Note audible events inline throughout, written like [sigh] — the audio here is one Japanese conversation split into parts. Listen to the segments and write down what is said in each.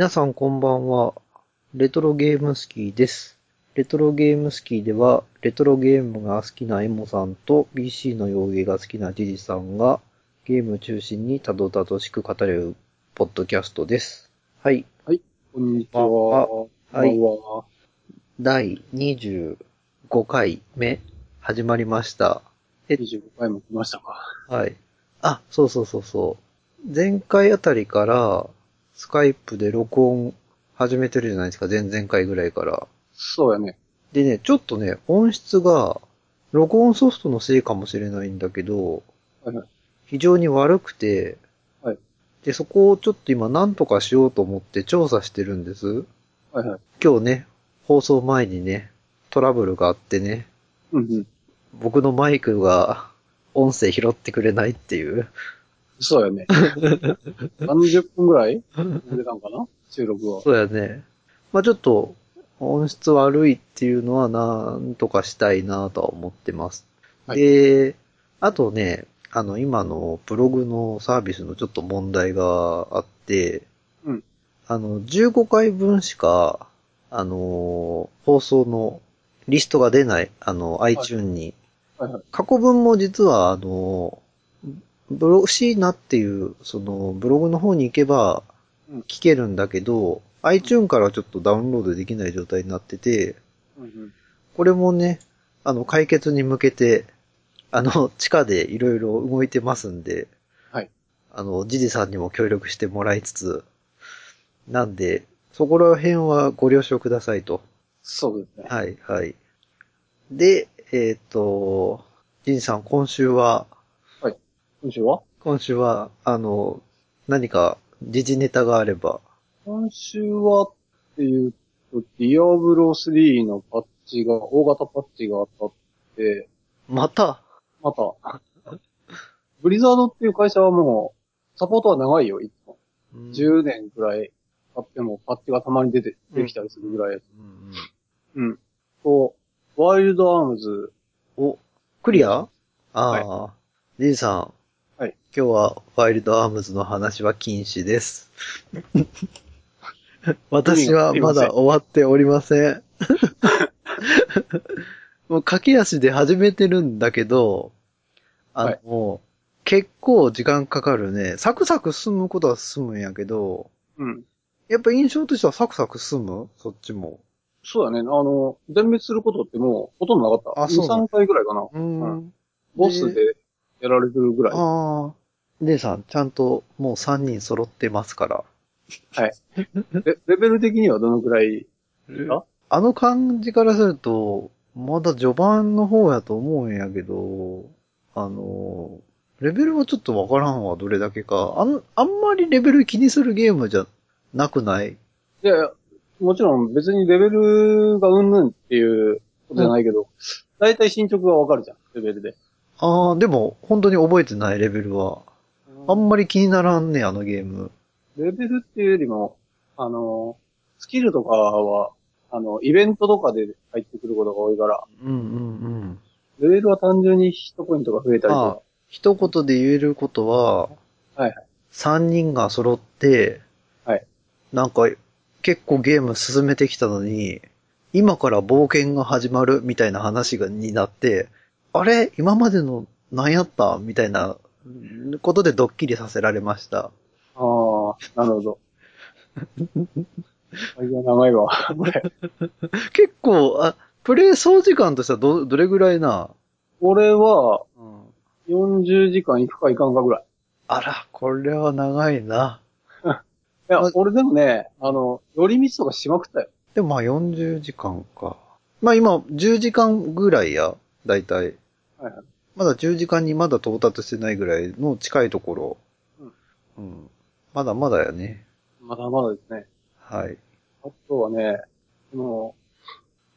皆さんこんばんは。レトロゲームスキーです。レトロゲームスキーでは、レトロゲームが好きなエモさんと PC の洋芸が好きなジジさんが、ゲーム中心にたどたどしく語れるポッドキャストです。はい。こんにちは。はいは第25回目、始まりました。え25回も来ましたか。はい。あ、そうそうそうそう。前回あたりから、スカイプで録音始めてるじゃないですか、前々回ぐらいから。そうやね。でね、ちょっとね、音質が、録音ソフトのせいかもしれないんだけど、はいはい。非常に悪くて、はいで、そこをちょっと今何とかしようと思って調査してるんです。はいはい。今日ね、放送前にね、トラブルがあってね、うんうん。僕のマイクが音声拾ってくれないっていう。そうやね。[laughs] 30分ぐらい出れたんかな？収録は。そうやね。まあちょっと、音質悪いっていうのはなんとかしたいなとは思ってます。はいで、あとね、あの、今のブログのサービスのちょっと問題があって、うんあの、15回分しか、あの、放送のリストが出ない、あの、iTunes に。はいはい。過去分も実は、あの、ブログ、シーナっていう、その、ブログの方に行けばうん、聞けるんだけど、iTunes からちょっとダウンロードできない状態になってて、うんうん。これもね、あの、解決に向けて、あの、地下でいろいろ動いてますんで、はい。あの、ジジさんにも協力してもらいつつ、なんで、そこら辺はご了承くださいと。そうですね。はい、はい。で、えっ、と、ジンさん、今週は、今週は？今週は、あの、何か時事ネタがあれば。今週はっていうと、ディアブロ3のパッチが、大型パッチが当たって、また？また、ブリザードっていう会社はもう、サポートは長いよ、いつも。10年くらい経ってもパッチがたまに出て、できたりするぐらい。うんうん。と、ワイルドアームズ、お、クリア？ああ、ジンさん。はい。今日はワイルドアームズの話は禁止です。[laughs] 私はまだ終わっておりません。[laughs] もう駆け足で始めてるんだけど、あの、結構時間かかるね。サクサク進むことは進むんやけど、うん。やっぱ印象としてはサクサク進む？そっちも。そうだね。あの、全滅することってもうほとんどなかった。あそうな2、3回ぐらいかな。うーん。ボスでやられてるぐらい。ああ。姉さん、ちゃんともう3人揃ってますから。[laughs] レレベル的にはどのくらいああの感じからすると、まだ序盤の方やと思うんやけど、あの、レベルはちょっとわからんわ、どれだけか。あん、あんまりレベル気にするゲームじゃなくない？いやいや、もちろん別にレベルがうんぬんっていうことじゃないけど、だいたい進捗がわかるじゃん、レベルで。ああ、でも、本当に覚えてないレベルは。あんまり気にならんね、あのゲーム。レベルっていうよりも、あの、スキルとかは、あの、イベントとかで入ってくることが多いから、うんうんうん。レベルは単純にヒットポイントが増えたりとあ一言で言えることは、か。はいはい。3人が揃って、はい。なんか、結構ゲーム進めてきたのに、今から冒険が始まるみたいな話が、になって、あれ今までの何やった？みたいなことでドッキリさせられました。ああ、なるほど。あいや、長いわ。これ。結構、あ、プレイ総時間としてはど、どれぐらいな、俺は、40時間いくかいかんかぐらい。あら、これは長いな。[laughs] いやま、俺でもね、あの、寄り道とかしまくったよ。でもまあ40時間か。まあ今、10時間ぐらいや、だいたい。はいはい。まだ10時間にまだ到達してないぐらいの近いところ。うん。まだまだやね。まだまだですね。はい。あとはね、こ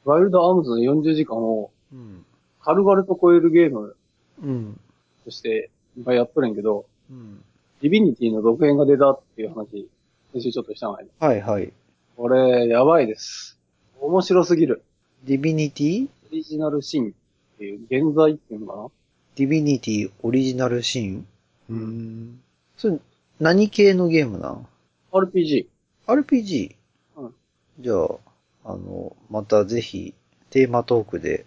の、ワイルドアームズの40時間をうん。軽々と超えるゲームうん。としていっぱいやっとるんやけど、うん。ディビニティの続編が出たっていう話、先週ちょっとしたのね。はいはい。これ、やばいです。面白すぎる。ディビニティオリジナルシーンっていう、現在っていうのかな？ディビニティオリジナルシーンうーん？それ、何系のゲームなん RPG。RPG? うん。じゃあ、あの、またぜひ、テーマトークで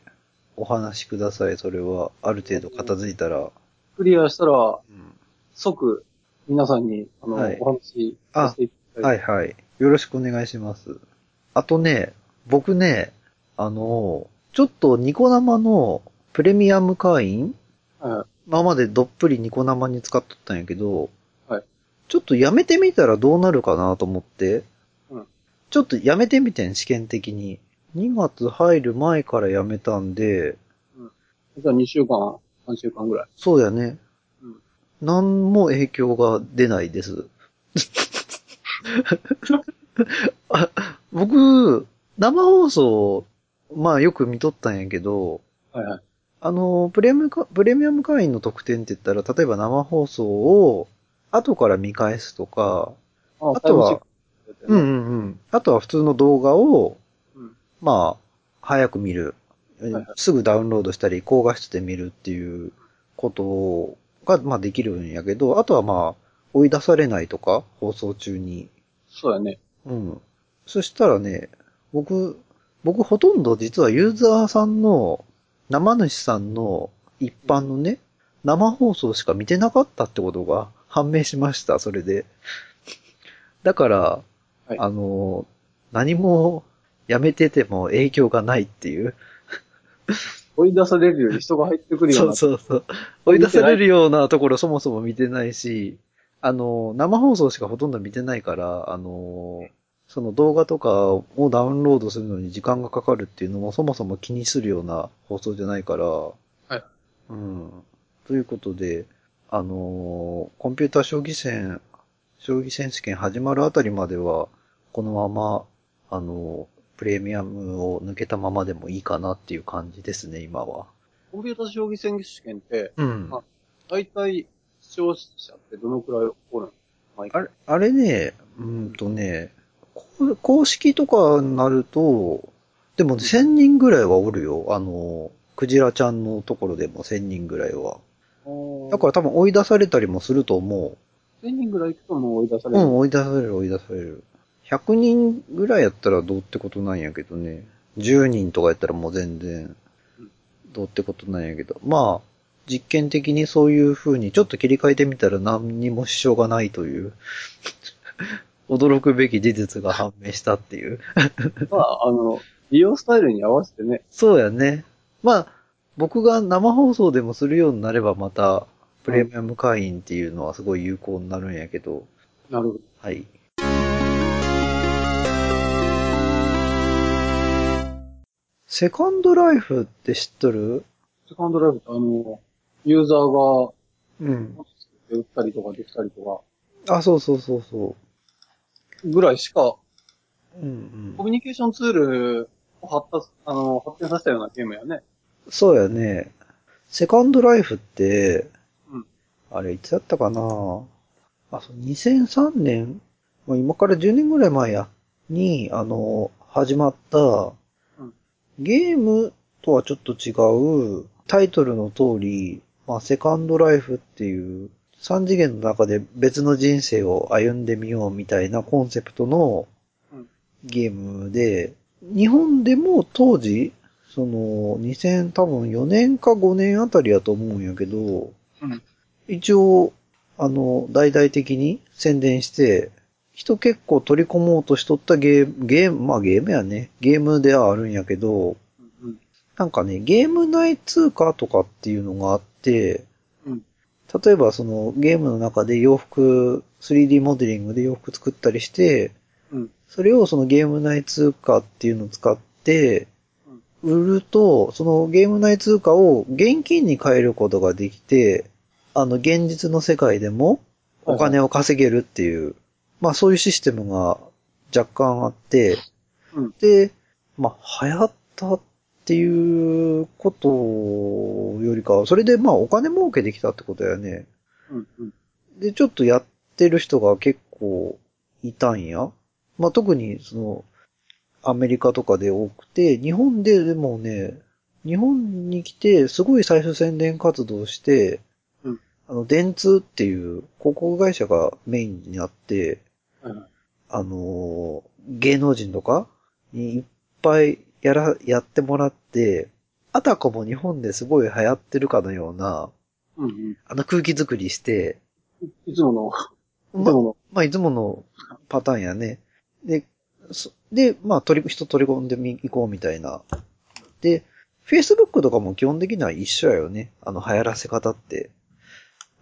お話しください。それは、ある程度片付いたら。クリアしたら、うん即、皆さんに、あの、はいお話しさせていただ。はいいはい。よろしくお願いします。あとね、僕ね、あの、ちょっとニコ生のプレミアム会員？はい。今までどっぷりニコ生に使っとったんやけど、はい。ちょっとやめてみたらどうなるかなと思って、うん。ちょっとやめてみてん、試験的に。2月入る前からやめたんで、じゃあ2週間、3週間ぐらい。そうやね。うん。何も影響が出ないです。[laughs] あ僕、生放送、まあよく見とったんやけど、はいはい。あの、プレミアムか、プレミアム会員の特典って言ったら、例えば生放送を後から見返すとか、ああとは、うんうんうん。あとは普通の動画を、うん。まあ、早く見る。いはいすぐダウンロードしたり、高画質で見るっていうことが、まあできるんやけど、あとはまあ、追い出されないとか、放送中に。そうやね。うん。そしたらね、僕、僕ほとんど実はユーザーさんの、生主さんの一般のね、生放送しか見てなかったってことが判明しました、それで。だから、はいあの、何もやめてても影響がないっていう。追い出されるより人が入ってくるようそな。うそうそう。追い出されるようなところそもそも見てないし、あの、生放送しかほとんど見てないから、あの、その動画とかをダウンロードするのに時間がかかるっていうのもそもそも気にするような放送じゃないから、はい。うん。ということで、あの、コンピューター将棋戦、将棋選手権始まるあたりまでは、このまま、あの、プレミアムを抜けたままでもいいかなっていう感じですね、今は。コンピューター将棋選手権って、うん。あ大体、視聴者ってどのくらいおるの？あれ、あれね、うーんとね、こ公式とかになると、でも1000人ぐらいはおるよ。あの、クジラちゃんのところでも1000人ぐらいは。だから多分追い出されたりもすると思1000人ぐらい行くともう追い出さう。れる。うん、追い出される追い出される。100人ぐらいやったらどうってことなんやけどね。10人とかやったらもう全然うん、どうってことなんやけど。まあ、実験的にそういう風にちょっと切り替えてみたら何にも支障がないという、驚くべき事実が判明したっていう。[laughs] まあ、あの、利用スタイルに合わせてね、そうやね。まあ、僕が生放送でもするようになればまた、プレミアム会員っていうのはすごい有効になるんやけど、なるほど。はい。セカンドライフって知っとる？セカンドライフってあの、ユーザーが、うん。売ったりとかできたりとあ、そうそうそうそか、ぐらいしか、う。うんうん。コミュニケーションツールを発達、あの、発展させたようなゲームやね。そうやね。セカンドライフって、うんあれいつやったかな？あ、そう、2003年もう今から10年ぐらい前や。に、あの、始まった、うんゲームとはちょっと違う、タイトルの通り、まあ、セカンドライフっていう、三次元の中で別の人生を歩んでみようみたいなコンセプトのうんゲームで、日本でも当時、その、2000多分4年か5年あたりやと思うんやけど、うん一応、あの、大々的に宣伝して、人結構取り込もうとしとったゲーム、ゲーム、まあゲームやね。ゲームではあるんやけど、うんうん。なんかね、ゲーム内通貨とかっていうのがあって、うん例えばそのゲームの中で洋服、3D モデリングで洋服作ったりして、うん。それをそのゲーム内通貨っていうのを使って、売ると、そのゲーム内通貨を現金に変えることができて、あの、現実の世界でもお金を稼げるっていう、まあそういうシステムが若干あって、うん。で、まあ流行ったっていうことよりかは、それでまあお金儲けできたってことやね。うん。うん。で、ちょっとやってる人が結構いたんや。まあ、特にその、アメリカとかで多くて、日本ででもね、日本に来て、すごい最初宣伝活動して、うんあの、電通っていう広告会社がメインになって、はいはい。あのー芸能人とかにいっぱいやら、やってもらって、あたかも日本ですごい流行ってるかのような、うんうん。あの空気作りして、いつもの、いつま、もの、まあ、いつものパターンやね。で、そで、まあ、取り、人取り込んでみ、いこうみたいな。で、Facebook とかも基本的には一緒やよね。あの、流行らせ方って。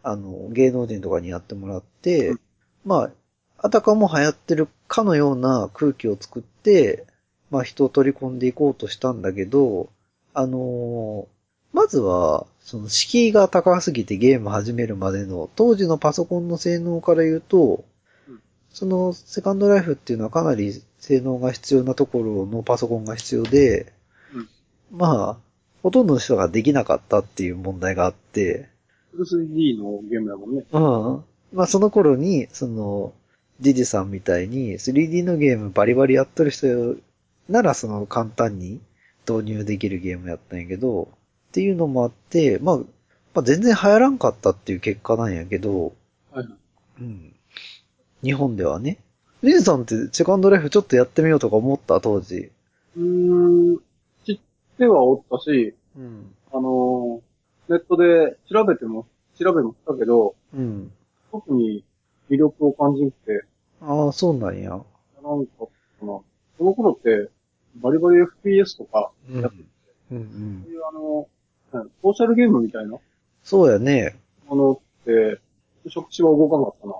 あの、芸能人とかにやってもらって、うんまあ、あたかも流行ってるかのような空気を作って、まあ、人を取り込んでいこうとしたんだけど、あのーまずは、その敷居が高すぎてゲーム始めるまでの当時のパソコンの性能から言うとうん、そのセカンドライフっていうのはかなり性能が必要なところのパソコンが必要で、うんまあ、ほとんどの人ができなかったっていう問題があって、フル 3D のゲームだもんね。うん。まあその頃に、その、ジジさんみたいに 3D のゲームバリバリやっとる人ならその簡単に導入できるゲームやったんやけど、っていうのもあって、まあ、まあ全然流行らんかったっていう結果なんやけど、はいはい。うん。日本ではね。ジジさんってセカンドライフちょっとやってみようとか思った当時？うーん、知ってはおったし、うん。あのー、ネットで調べても、調べもしたけど、うん。特に魅力を感じなくて、ああ、そうなんや。なんかな。その頃って、バリバリ FPS とか、うんやっ。うんうんそう。いうあの、うんソーシャルゲームみたいな？そうやね。ものって、触手は動かなかったな。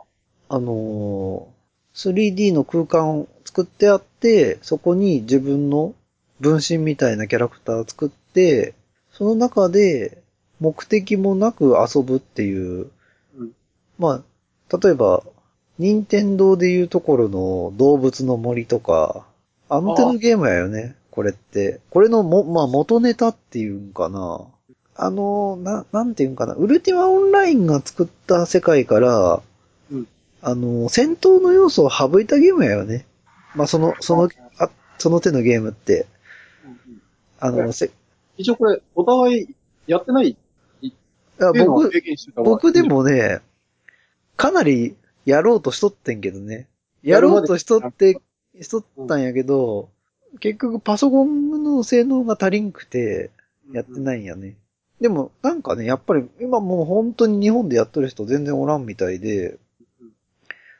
あのー 3D の空間を作ってあって、そこに自分の分身みたいなキャラクターを作って、その中で目的もなく遊ぶっていう、うん。まあ、例えば、任天堂でいうところの動物の森とか、あの手のゲームやよね、これって。これのも、まあ元ネタっていうんかな。あの、な、なんていうんかな。ウルティマオンラインが作った世界から、うん。あの、戦闘の要素を省いたゲームやよね。まあ、その、その、あ、その手のゲームって。うんうんあの、えせ、一応これ、お互いやってない？僕、僕で、もね、かなりやろうとしとってんけどね。やろうとしとって、しとったんやけど、結局パソコンの性能が足りんくて、やってい。ないんやね。でも、なんかね、やっぱり今もう本当に日本でやってる人全然おらんみたいで、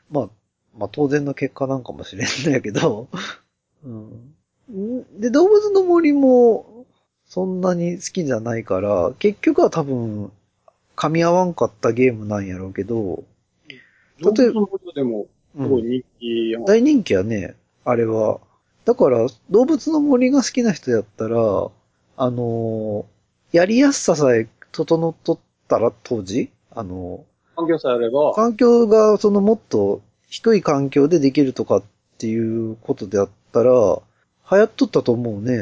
まあ、まあ当然の結果なんかもしれんのやけど、[laughs] うん。んで、動物の森もそんなに好きじゃないから、結局は多分、噛み合わんかったゲームなんやろうけど、動物のことでも、すうんごい人気やん。大人気やね、あれは。だから、動物の森が好きな人やったら、あのーやりやすささえ整っとったら、当時、あの環境さえあればー、環境がそのもっと低い環境でできるとかっていうことであったら、流行っとったと思うね。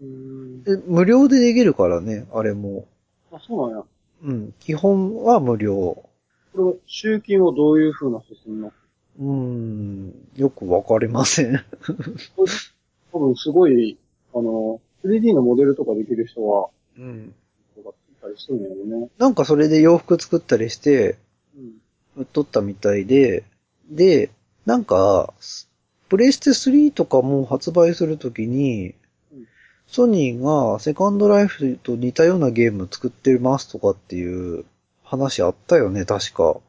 うーん。で無料でできるからね、あれも。あ、そうなんや。うん、基本は無料。これは、集金はどういう風な進むのうーん、よくわかりません。多分すごい、あの、3D のモデルとかできる人は、うん。とかついたりするんやろね。なんかそれで洋服作ったりして、うん。売っとったみたいで、で、なんか、プレイステ3とかも発売するときにうん、ソニーがセカンドライフと似たようなゲーム作ってますとかっていう話あったよね、確か。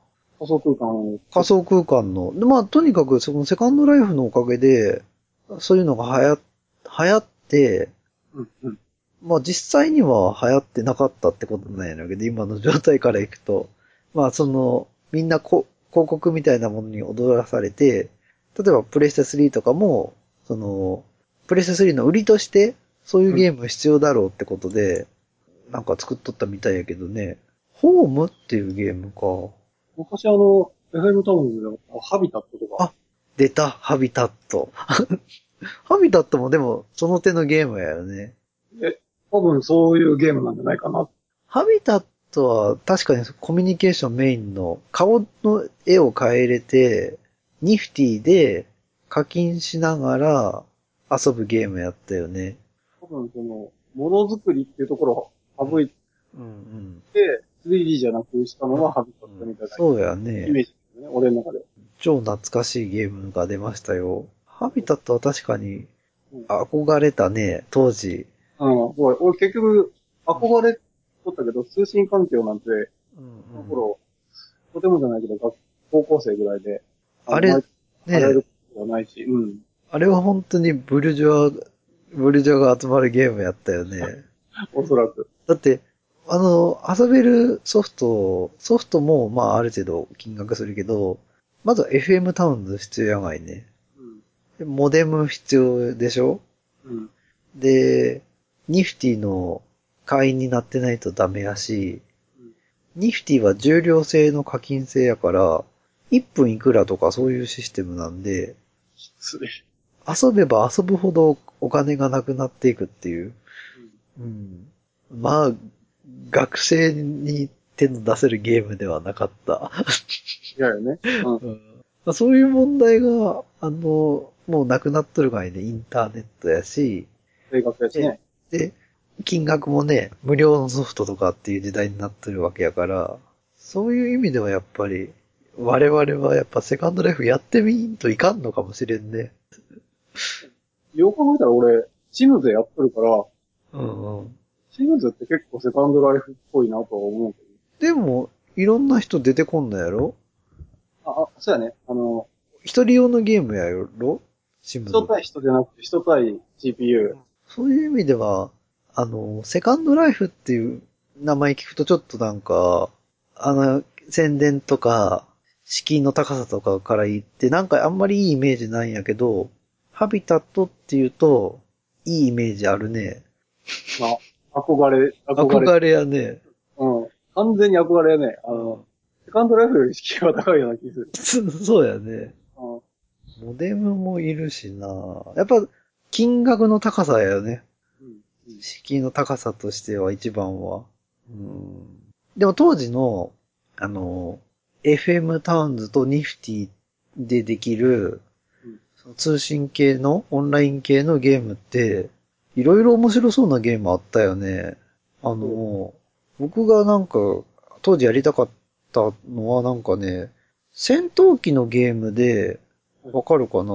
仮想空間を。仮想空間の。で、まあ、とにかくそのセカンドライフのおかげで、そういうのが流行、流行って、うん、うん。まあ実際には流行ってなかったってことなんやけど、今の状態からいくと。まあその、みんなこ広告みたいなものに踊らされて、例えばプレステ3とかも、その、プレステ3の売りとして、そういうゲーム必要だろうってことで、なんか作っとったみたいやけどね。ホームっていうゲームか。昔あの、FM タウンズで、あハビタットとか。あ出た、ハビタット。ハビタットもでも、その手のゲームやよね。多分そういうゲームなんじゃないかな。ハビタットは確かにコミュニケーションメインの顔の絵を変えれて、ニフティで課金しながら遊ぶゲームやったよね。多分その、ものづくりっていうところを省いうんうん。て、3D じゃなくしたのがハビタットみたいなそうやイね。メージですよね、俺の中で。超懐かしいゲームが出ましたよ。ハビタットは確かに憧れたね、当時。うん、俺俺結局憧れとったけど、通信環境なんて、うんその頃、とてもじゃないけど、学高校生ぐらいで、あれ、ねねえないし、うん。あれは本当にブルジョア、ブルジョアが集まるゲームやったよね。[laughs] おそらく。だって、あの、遊べるソフト、ソフトも、まあ、ある程度金額するけど、まずは FM タウンズ必要やがいね。うん。でモデム必要でしょ？うん。で、ニフティの会員になってないとダメやし、ニフティは重量制の課金制やから、1分いくらとかそういうシステムなんで、それ。遊べば遊ぶほどお金がなくなっていくっていう。うん。まあ、学生に手の出せるゲームではなかった。いやよね。うん。うんまあ、そういう問題が、あの、もうなくなっとる場合ね、インターネットやし、ね。で、金額もね、無料のソフトとかっていう時代になってるわけやから、そういう意味ではやっぱり、我々はやっぱセカンドライフやってみんといかんのかもしれんね。よく考えたら俺、シムズやっとるから、うんうん。シムズって結構セカンドライフっぽいなとは思うけでも、いろんな人出てこんのやろ？ど。あ、あ、そうやね。あの、一人用のゲームやろ？シムズ。人対人じゃなくて人対 CPU。そういう意味では、あの、セカンドライフっていう名前聞くとちょっとなんか、あの、宣伝とか、敷居の高さとかから言って、なんかあんまりいいイメージないんやけど、ハビタットっていうと、いいイメージあるね。まあ、憧れ、憧れ。憧れやね。うん。完全に憧れやね。あの、セカンドライフより敷居が高いような気する。[laughs] そうやね。うん。モデムもいるしなやっぱ、金額の高さやよね。うん。うん敷居の高さとしては一番は。うん。でも当時の、あの、FM タウンズとニフティでできるうん、その通信系の、オンライン系のゲームって、いろいろ面白そうなゲームあったよね。あの、僕がなんか、当時やりたかったのはなんかね、戦闘機のゲームで、わかるかな？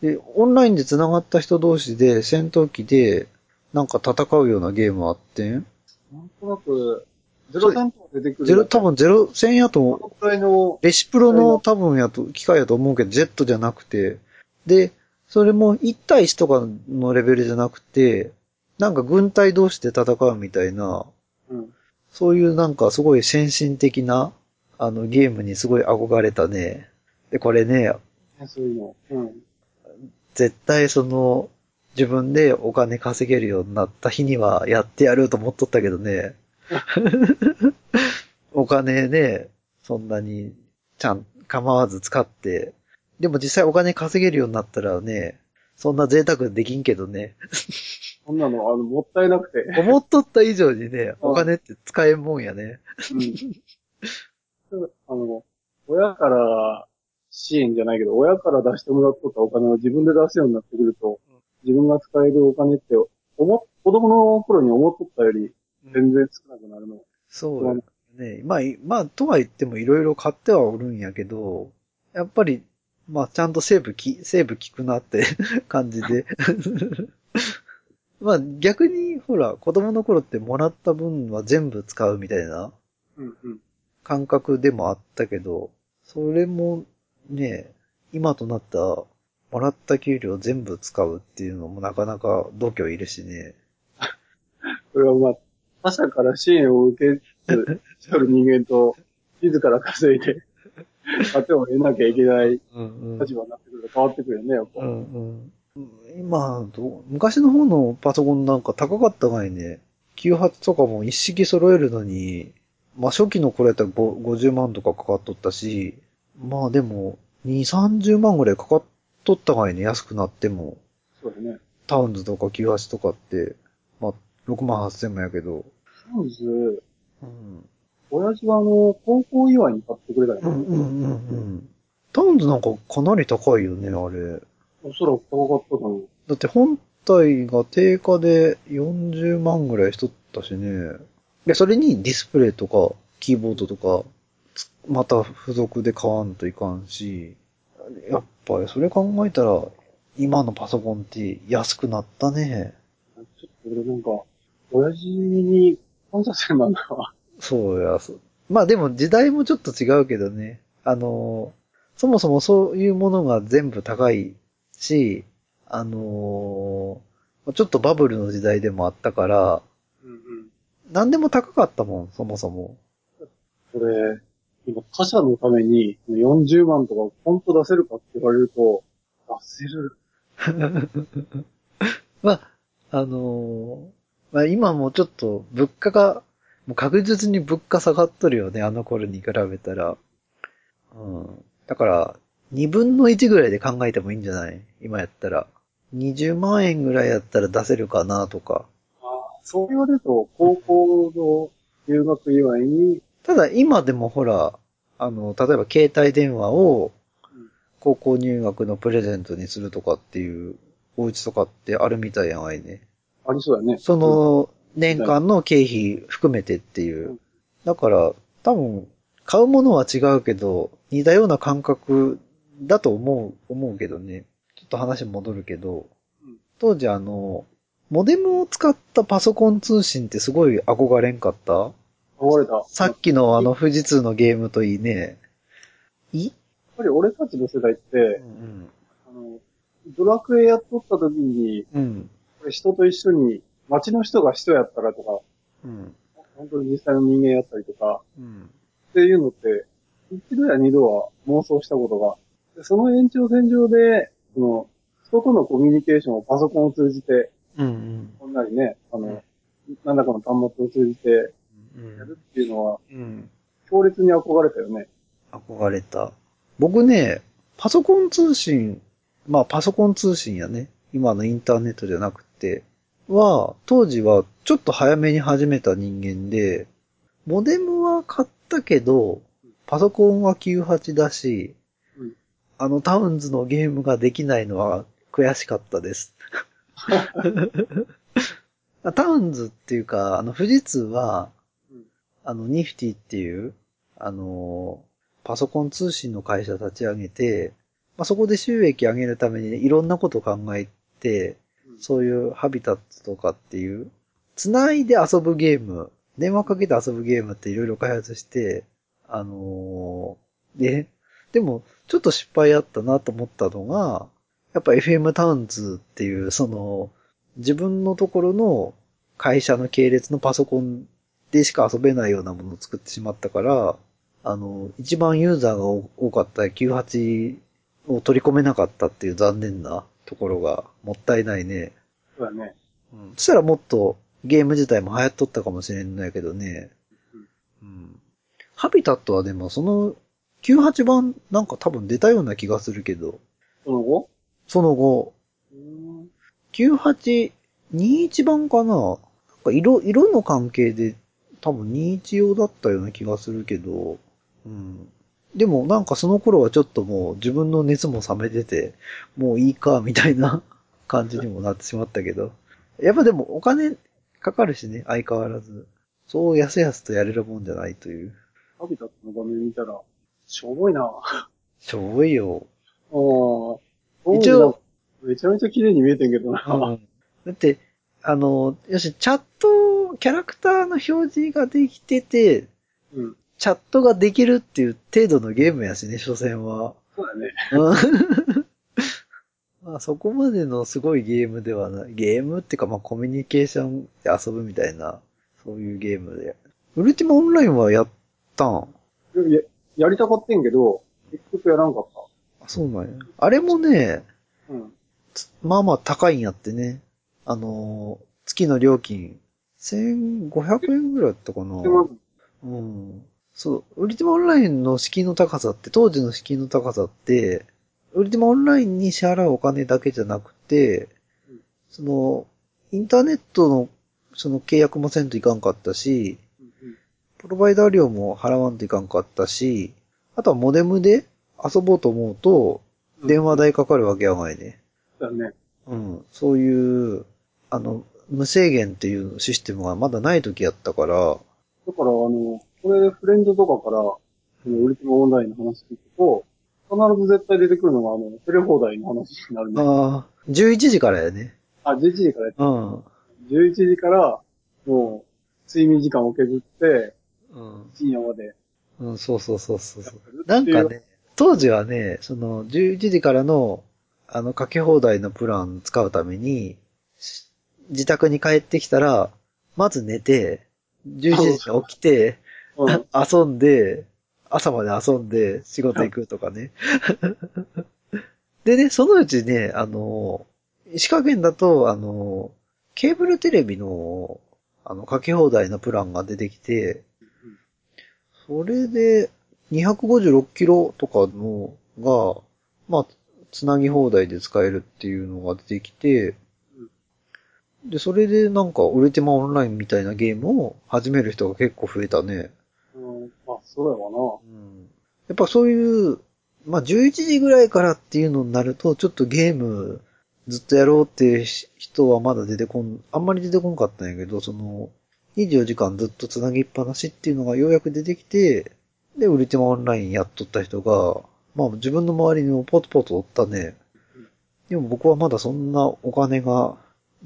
で、オンラインで繋がった人同士で戦闘機でなんか戦うようなゲームあってん？なんとなく、ゼロ戦とか出てくる。ゼロ、多分ゼロ戦やと、このくらいの、レシプロの多分やと、機械やと思うけど、ジェットじゃなくて、で、それも1対1とかのレベルじゃなくて、なんか軍隊同士で戦うみたいな、うん。そういうなんかすごい先進的な、あのゲームにすごい憧れたね。で、これね、そういうの。うん。絶対その、自分でお金稼げるようになった日にはやってやると思っとったけどね。[laughs] お金ね、そんなにちゃん、構わず使って。でも実際お金稼げるようになったらね、そんな贅沢できんけどね。そんなの、あの、もったいなくて。思っとった以上にね、お金って使えんもんやね。うん。あの、親から支援じゃないけど、親から出してもらっとったお金を自分で出すようになってくると、自分が使えるお金って、思っ、子供の頃に思っとったより全然少なくなるの。そうよね。まあ、いまあ、とは言ってもいろいろ買ってはおるんやけど、やっぱり、まあ、ちゃんとセーブき、セーブ効くなって [laughs] 感じで。[laughs] まあ、逆に、ほら、子供の頃ってもらった分は全部使うみたいな。感覚でもあったけど、それもね、今となったら、もらった給料全部使うっていうのもなかなか度胸いるしね。[laughs] それはまあ、他者から支援を受けつつ、る人間と、自ら稼いで、糧を得なきゃいけない立場になってくると変わってくるよね、やっぱ。うんうん。今、昔の方のパソコンなんか高かったがいね。98とかも一式揃えるのに、まあ初期の頃やったらご50万とかかかっとったし、まあでも、2、30万ぐらいかかっとったがいね、安くなっても。そうだね。タウンズとか98とかって、まあ6万8000もやけど。まず、うん。親父はあの、高校祝いに買ってくれたよ、うんうんうんうん。タウンズなんかかなり高いよね、あれ。おそらく高かったと思う。だって本体が定価で40万ぐらいしとったしね。で、それにディスプレイとか、キーボードとか、つまた付属で買わんといかんし、やっぱりそれ考えたら、今のパソコンって安くなったね。ちょっと俺なんか、親父に感謝してんだな。そうや、そまあでも時代もちょっと違うけどね。あの、そもそもそういうものが全部高いし、あの、ちょっとバブルの時代でもあったから、うんうん。何でも高かったもん、そもそも。これ、今他社のために40万とか本当出せるかって言われると、出せる。[laughs] まあ、あのーまあ今もちょっと物価が、もう確実に物価下がっとるよね、あの頃に比べたら。うん。だから、2分の1ぐらいで考えてもいいんじゃない？今やったら。20万円ぐらいやったら出せるかなとか。あそう言われると、高校の留学祝いに、ただ今でもほら、あの、例えば携帯電話をうん高校入学のプレゼントにするとかっていうお家とかってあるみたいやんあいね。ありそうだね。その年間の経費含めてっていううんだから多分買うものは違うけど似たような感覚だと思う、思うけどね。ちょっと話戻るけどうん、当時あの、モデムを使ったパソコン通信ってすごい憧れんかった？憧れた。さっきのあの富士通のゲームといいね。い？やっぱり俺たちの世代ってう、んあの、ドラクエやっとった時に、うん。人と一緒に、街の人が人やったらとか、うん。本当に実際の人間やったりとか、うん。っていうのって、一度や二度は妄想したことが、でその延長線上で、その、人とのコミュニケーションをパソコンを通じて、うん。こんなりね、あのうん、何らかの端末を通じてうんやるっていうのは、うん。強烈に憧れたよね。憧れた。僕ね、パソコン通信、まあパソコン通信やね。今のインターネットじゃなくて、は、当時はちょっと早めに始めた人間で、モデムは買ったけど、パソコンは98だし、うんあのタウンズのゲームができないのは悔しかったです。[laughs] タウンズっていうか、あの富士通は、うんあの、ニフティっていう、あの、パソコン通信の会社立ち上げて、まあ、そこで収益上げるためにいろんなこと考えて、うんそういうハビタットとかっていう、繋いで遊ぶゲーム、電話かけて遊ぶゲームっていろいろ開発して、あのーで、でも、ちょっと失敗あったなと思ったのが、やっぱ FM タウンズっていう、その、自分のところの会社の系列のパソコンでしか遊べないようなものを作ってしまったから、あの、一番ユーザーが多かった98を取り込めなかったっていう残念なところがもったいないね。そうだね。うん。そしたらもっとゲーム自体も流行っとったかもしれんのやけどね。うん。ハビタットはでもその98版なんか多分出たような気がするけど、その後？その後、うーん98、21版かな？なんか色、色の関係で多分21用だったような気がするけど、うん。でもなんかその頃はちょっともう自分の熱も冷めてて、もういいか、みたいな [laughs] 感じにもなってしまったけど。やっぱでもお金かかるしね、相変わらず。そうやすやすとやれるもんじゃないという。ハビタットの画面見たら、しょぼいなあしょぼいよ。あ。一応、めちゃめちゃ綺麗に見えてんけどな。だって、あの、よし、チャット、キャラクターの表示ができてて、うん。チャットができるっていう程度のゲームやしね、所詮は。そうだね。う [laughs] んまあそこまでのすごいゲームではない。ゲームっていうかまあコミュニケーションで遊ぶみたいな、そういうゲームで。ウルティマオンラインはやったん？や、やりたかってんけど、結局やらんかっあそうなんや。あれもね、た。うん。つまあまあ高いんやってね。あのー月の料金、1500円ぐらいだったかな。うん。そう、ウルティマオンラインの敷居の高さって、当時の敷居の高さって、ウルティマオンラインに支払うお金だけじゃなくてうん、その、インターネットの、その契約もせんといかんかったし、プロバイダー料も払わんといかんかったし、あとはモデムで遊ぼうと思うと、電話代かかるわけやがいね。だね。うん。そういう、あの、無制限っていうシステムがまだない時やったから、だから、あの、これ、フレンドとかから、その、ウルティマオンラインの話聞くと、必ず絶対出てくるのが、あの、触れ放題の話になるんで。ああ、11時からやね。あ、11時からやってうん。うん。11時から、もう、睡眠時間を削って、深夜まで。うん、そうそうそうそうそう。なんかね、当時はね、その、11時からの、あの、かけ放題のプラン使うために、し自宅に帰ってきたら、まず寝て、11時に起きて、うん。遊んで、朝まで遊んで仕事行くとかね。でね、そのうちね、あの、石川県だと、あの、ケーブルテレビの、あの、かけ放題のプランが出てきて、それで、256キロとかのが、まあ、つなぎ放題で使えるっていうのが出てきて、で、それでなんか、ウルティマオンラインみたいなゲームを始める人が結構増えたね。うん。あ、そうやわな。うんやっぱそういう、まあ、11時ぐらいからっていうのになると、ちょっとゲームずっとやろうっていう人はまだ出てこん、あんまり出てこんかったんやけど、その、24時間ずっと繋ぎっぱなしっていうのがようやく出てきて、で、ウルティマオンラインやっとった人が、まあ自分の周りにもポツポツおったね。でも僕はまだそんなお金が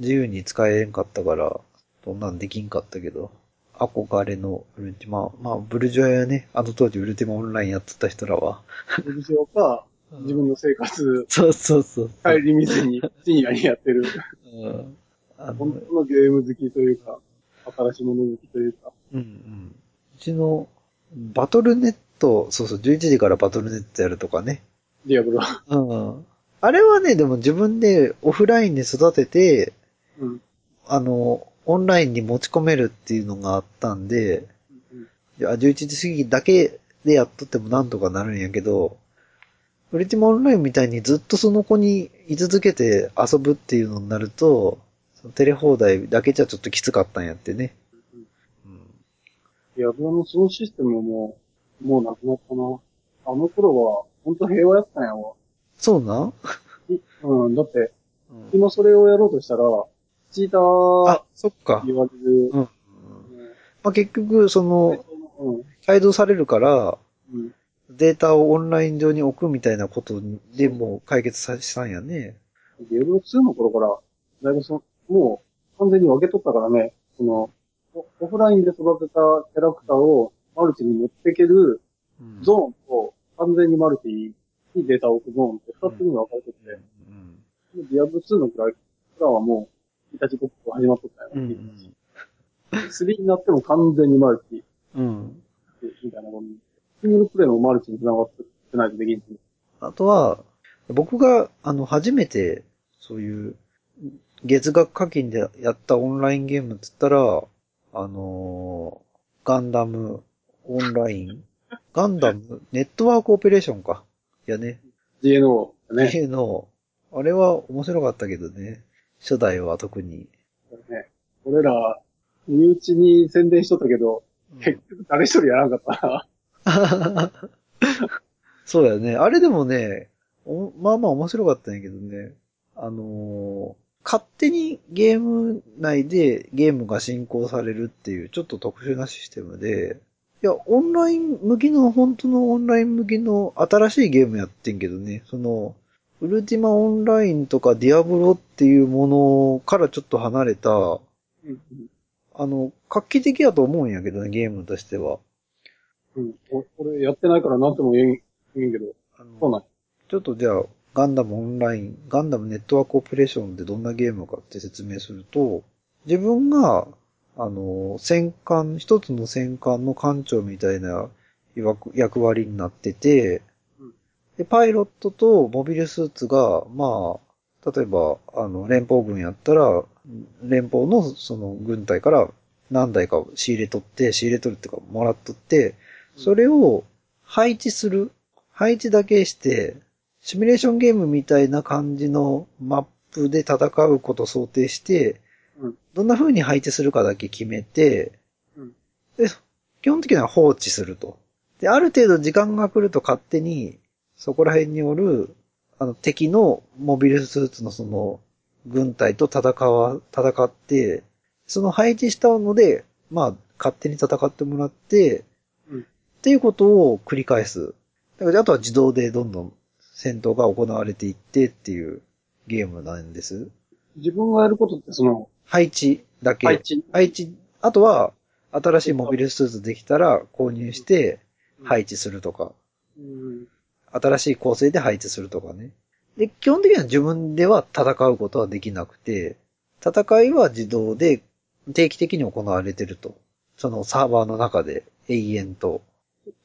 自由に使えんかったから、そんなんできんかったけど、憧れのウルティマ、まあブルジョアやね、あの当時ウルティマオンラインやってた人らは。日常か、自分の生活、そうそうそう。帰り道に深夜にやってる、うん。あの、本当のゲーム好きというか、新しいもの好きというか。うんうん。うちの、バトルネット、そうそう、11時からバトルネットやるとかね。ディアブロ。うん。あれはね、でも自分でオフラインで育てて、うん。あの、オンラインに持ち込めるっていうのがあったんで、うんいや、11時過ぎだけでやっとってもなんとかなるんやけど、ウルティマオンラインみたいにずっとその子に居続けて遊ぶっていうのになると、そのテレ放題だけじゃちょっときつかったんやってね。うんディアブロのそのシステムも、もうなくなったな。あの頃は、本当平和やったんやわ。そうなん？いうん、だって、うん今それをやろうとしたら、チーターあ、そっか。言われる。うん。まあ、結局、その、うん。帯同されるから、うん。データをオンライン上に置くみたいなことでもう解決さしたんやね。ディアブロ2の頃から、だいぶそ、もう完全に分け取ったからね、その、オオフラインで育てたキャラクターをマルチに持っていけるうんゾーンと、完全にマルチにデータを置くゾーンって二つに分かれてて、うんディアブロ2のくらいからはもう、イタチごっこ始まっとったよ、うんね。3になっても完全にマルチうん。みたいなもん。シングルプレイのマルチに繋がってないとできんし。あとは、僕が、あの、初めて、そういう、月額課金でやったオンラインゲームって言ったら、あのーガンダムオンライン [laughs] ガンダムネットワークオペレーションか。いやね。GNO ね。ね。の、あれは面白かったけどね。初代は特に。ね俺ら、身内に宣伝しとったけど、結局誰一人やらんかったな。[laughs] そうやね。あれでもね、おまあまあ面白かったんやけどね。あのー勝手にゲーム内でゲームが進行されるっていうちょっと特殊なシステムで、いや、オンライン向きの、本当のオンライン向きの新しいゲームやってんけどね、その、ウルティマオンラインとかディアブロっていうものからちょっと離れた、うんあの、画期的やと思うんやけどね、ゲームとしては。うん。お俺やってないからなんとも言えん、言えんけど、そうなんちょっとじゃあ、ガンダムオンライン、ガンダムネットワークオペレーションってどんなゲームかって説明すると、自分が、あの、戦艦、一つの戦艦の艦長みたいな役役割になっててうん、で、パイロットとモビルスーツが、まあ、例えば、あの、連邦軍やったら、連邦のその軍隊から何台かを仕入れ取って、仕入れ取るっていうか、もらっとって、それを配置する。配置だけして、シミュレーションゲームみたいな感じのマップで戦うことを想定して、うんどんな風に配置するかだけ決めて、うんで、基本的には放置すると。で、ある程度時間が来ると勝手に、そこら辺におる、あの、敵のモビルスーツのその、軍隊と戦わ、戦って、その配置したので、まあ、勝手に戦ってもらって、うんっていうことを繰り返す。だからあとは自動でどんどん戦闘が行われていってっていうゲームなんです。自分がやることってその、配置だけ。配置。配置、あとは、新しいモビルスーツできたら購入して配置するとか、うん。新しい構成で配置するとかね。で、基本的には自分では戦うことはできなくて、戦いは自動で定期的に行われてると。そのサーバーの中で永遠と。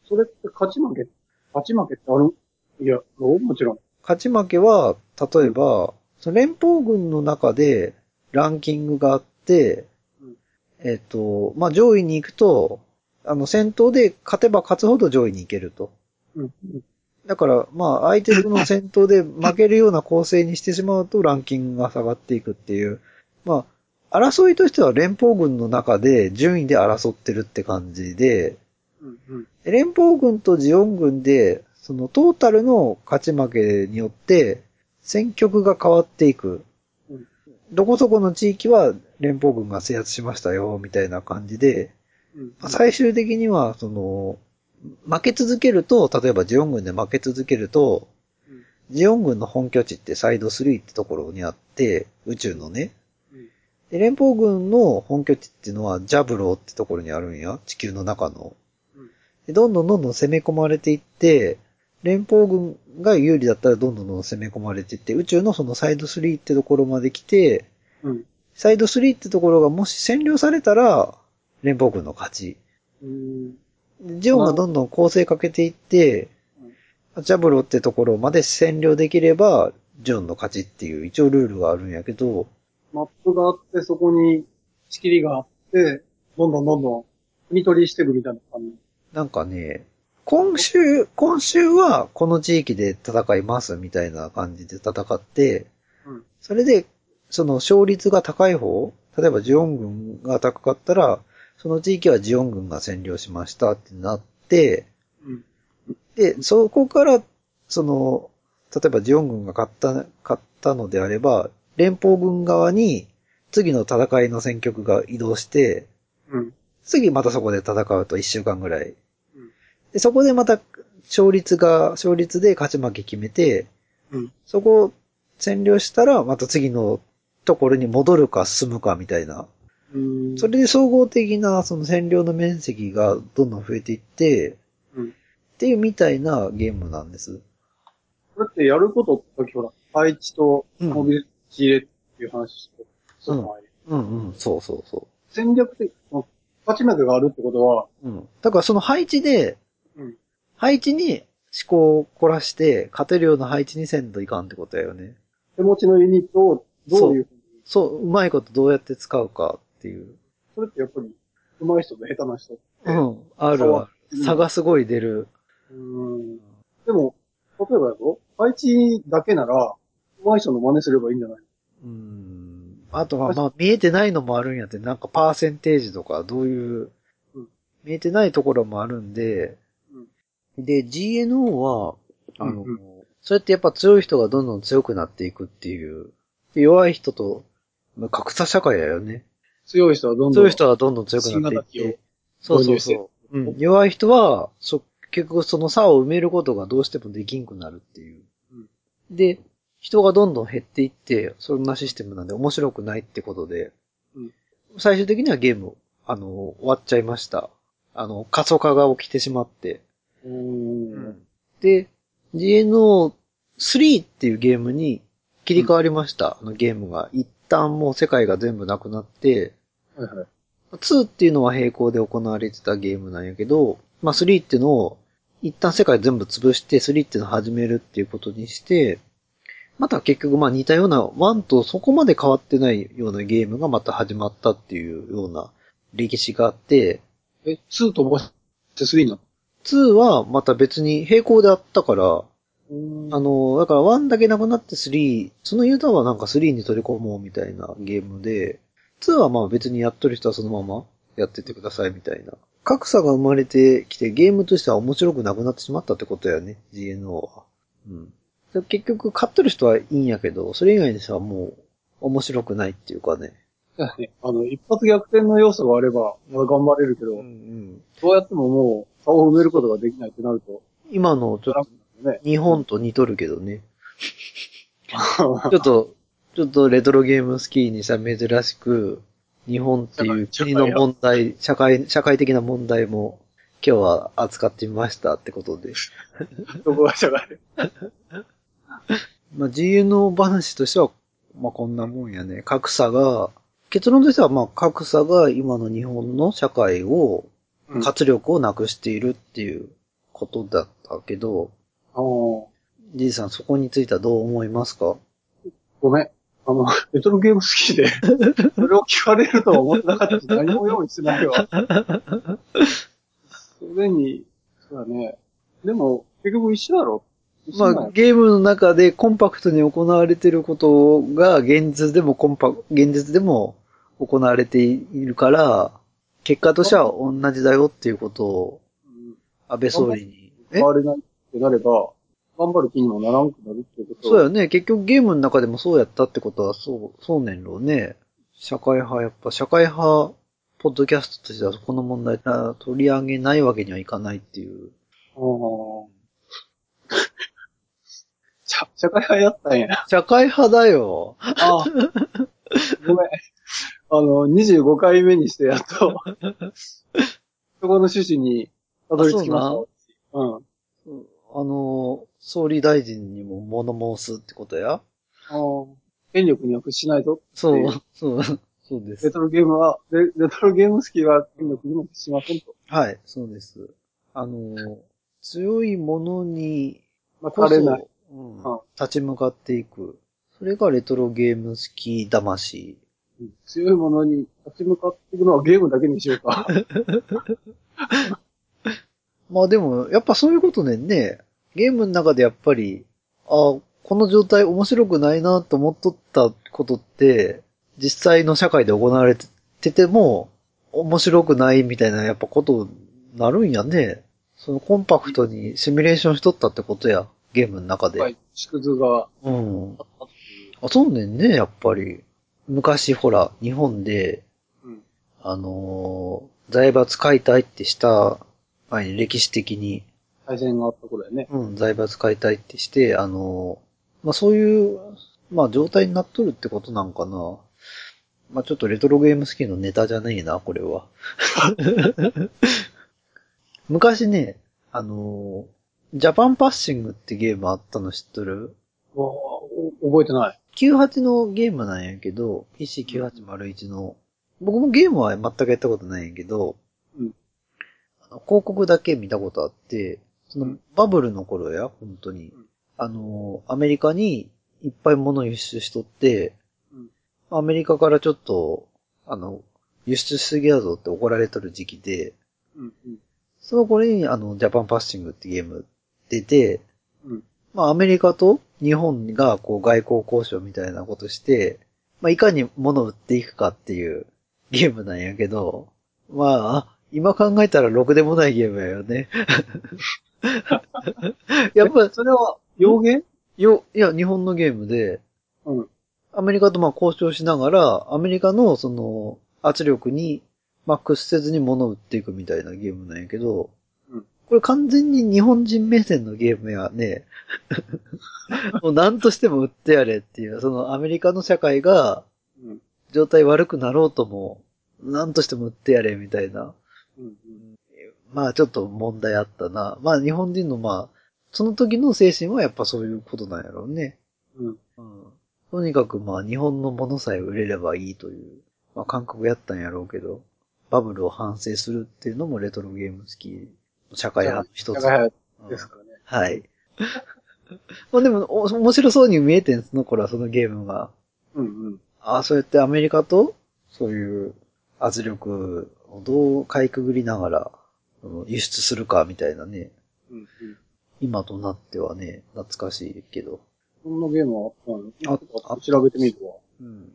それって勝ち負け勝ち負けってある？いや、もちろん。勝ち負けは、例えば、その連邦軍の中でランキングがあって、うんえっ、と、まあ、上位に行くと、あの、戦闘で勝てば勝つほど上位に行けると。うん。だから、まあ、相手との戦闘で負けるような構成にしてしまうと、ランキングが下がっていくっていう。まあ、争いとしては連邦軍の中で順位で争ってるって感じで、うん。うん。連邦軍とジオン軍で、そのトータルの勝ち負けによって、戦局が変わっていくうん。どこそこの地域は連邦軍が制圧しましたよ、みたいな感じで、うん。最終的には、その、負け続けると、例えばジオン軍で負け続けると、ジオン軍の本拠地ってサイド3ってところにあって、宇宙のね。で連邦軍の本拠地っていうのはジャブローってところにあるんや。地球の中の。でどんどんどんどん攻め込まれていって、連邦軍が有利だったらどんどんどんどん攻め込まれていって、宇宙のそのサイド3ってところまで来て、うん。サイド3ってところがもし占領されたら、連邦軍の勝ち。うん。でジオンがどんどん攻勢かけていって、ジャブロってところまで占領できれば、ジオンの勝ちっていう一応ルールがあるんやけど、マップがあって、そこに仕切りがあって、どんどんどんどん、国取りしていくみたいな感じ。なんかね、今週、今週はこの地域で戦いますみたいな感じで戦って、うん。それで、その勝率が高い方、例えばジオン軍が高かったら、その地域はジオン軍が占領しましたってなって、うん。で、そこから、その、例えばジオン軍が勝った、勝ったのであれば、連邦軍側に次の戦いの戦局が移動して、うん。次またそこで戦うと1週間ぐらい。うんで、そこでまた勝率が、勝率で勝ち負け決めて、うん。そこを占領したらまた次のところに戻るか進むかみたいな。うん。それで総合的なその占領の面積がどんどん増えていって、うん。っていうみたいなゲームなんです。これってやることって時ほら、配置とうんモビル仕入れっていう話その前にうんうん、そうそうそ戦略的、勝ち負けがあるってことは、う。うん。だからその配置で、うん。配置に思考を凝らして、勝てるような配置にせんといかんってことだよね。手持ちのユニットをどういうふうに、そう、うまいことどうやって使うかっていう。それってやっぱり、上手い人と下手な人って、うん。あるわ。差がすごい出る。うん。でも、例えばやぞ、配置だけなら、上手い人の真似すればいいんじゃない？うん。あとは、まあ、見えてないのもあるんやって、なんかパーセンテージとか、どういううん、見えてないところもあるんで、で、GNO は、あの、うんうそうやってやっぱ強い人がどんどん強くなっていくっていう、で弱い人と、まあ格差社会だよね。強い人はどんどん、強い人はどんどん強くなっていって、そうそうそう。うん、弱い人は、そ、結局その差を埋めることがどうしてもできんくなるっていう。で、人がどんどん減っていって、そんなシステムなんで面白くないってことで、うん最終的にはゲーム、あの、終わっちゃいました。あの、過疎化が起きてしまって。うん。で、GNO3 っていうゲームに切り替わりました。あのゲームが。一旦もう世界が全部なくなって、はいはい。2っていうのは並行で行われてたゲームなんやけど、まあ3っていうのを一旦世界全部潰して3っていうのを始めるっていうことにして、また結局まあ似たような1とそこまで変わってないようなゲームがまた始まったっていうような歴史があって、え、2飛ばして3なの？2はまた別に並行であったから、うんあの、だから1だけなくなって3、そのユーザーはなんか3に取り込もうみたいなゲームで、2はまあ別にやっとる人はそのままやってってくださいみたいな。格差が生まれてきてゲームとしては面白くなくなってしまったってことやね、GNO は。うん。で結局買っとる人はいいんやけど、それ以外にしてはもう面白くないっていうかね。あの、一発逆転の要素があれば、まだ頑張れるけど、うんどうやってももう、差を埋めることができないってなると、今のちょっとね。日本と似とるけどね。[laughs] ちょっと、ちょっとレトロゲーム好きにさ、珍しく、日本っていう国の問題、社会、社会的な問題も今日は扱ってみましたってことで。どこが社会 [laughs] まあ、GNO 話としては、まあこんなもんやね。格差が、結論としてはまあ格差が今の日本の社会を、うん活力をなくしているっていうことだったけど、あーじいさんそこについてはどう思いますか？ごめん。あの、レトロゲーム好きで、[laughs] それを聞かれるとは思ってなかったし、何も用意してないわ。それに、そうだね。でも、結局一緒だろ？一まあ、ゲームの中でコンパクトに行われていることが、現実でもコンパ、現実でも行われているから、結果としては同じだよっていうことを、うん安倍総理に。え？変われないってなれば、頑張る気にもならんくなるってことそうやね。結局ゲームの中でもそうやったってことは、そう、そうねんろうね。社会派、やっぱ社会派、ポッドキャストとしてはこの問題あ取り上げないわけにはいかないっていう。あー社社会派やったんや。社会派だよ。ああ。ごめん。あの、25回目にしてやっと、[laughs] そこの趣旨にたどり着きました。うん。あの、総理大臣にも物申すってことやああ。権力には屈しないぞ。そうええ、そう、そうです。レトロゲームは、レレトロゲーム好きは権力にも屈しませんと。はい、そうです。あの、強いものにまあ、れない。うんうん立ち向かっていく。それがレトロゲーム好き魂。うん強いものに立ち向かっていくのはゲームだけにしようか。[laughs] まあでも、やっぱそういうことねんね。ゲームの中でやっぱり、あこの状態面白くないなと思っとったことって、実際の社会で行われてても、面白くないみたいなやっぱことになるんやね。そのコンパクトにシミュレーションしとったってことや。ゲームの中で。はい。縮図がうん。あ、そうねんね、やっぱり。昔ほら、日本で、うん。あのー財閥解体ってした前に歴史的に対戦があった頃やね。うん、財閥解体ってして、あの、まあ、そういう、まあ、状態になっとるってことなんかな。まあ、ちょっとレトロゲーム好きのネタじゃないな、これは。[laughs] 昔ね、あの、ジャパンパッシングってゲームあったの知っとる？うわお覚えてない。98のゲームなんやけど、PC9801 の、僕もゲームは全くやったことないんやけど、うんあの広告だけ見たことあって、そのうんバブルの頃や、本当に。うんあの、アメリカにいっぱい物輸出しとって、うんアメリカからちょっと、あの、輸出しすぎだぞって怒られとる時期で、うん。うん。その頃にあの、ジャパンパッシングってゲーム出て、うん。まあアメリカと日本がこう外交交渉みたいなことして、まあいかに物を売っていくかっていうゲームなんやけど、まあ、今考えたらろくでもないゲームやよね。[laughs] [laughs] やっぱ、それは、洋芸？よ、いや、日本のゲームで、うん。アメリカとまあ交渉しながら、アメリカのその圧力に、まあ屈せずに物を売っていくみたいなゲームなんやけど、うんこれ完全に日本人目線のゲームやね。[laughs] もう何としても売ってやれっていう、そのアメリカの社会がうん。状態悪くなろうとも、何としても売ってやれみたいな。うん。まあちょっと問題あったな。まあ日本人のまあ、その時の精神はやっぱそういうことなんやろうね。うん。うんとにかくまあ日本のものさえ売れればいいという、まあ感覚やったんやろうけど、バブルを反省するっていうのもレトロゲーム好き、社会派の一つ。社会派うんですからね。はい。[laughs] まあでも、お面白そうに見えてん、その頃はそのゲームが。うんうん。ああ、そうやってアメリカと、そういう圧力をどうかいくぐりながら、輸出するかみたいなね。うんうん。今となってはね、懐かしいけど。そんなゲームはあったの？あ調べてみるわ。うん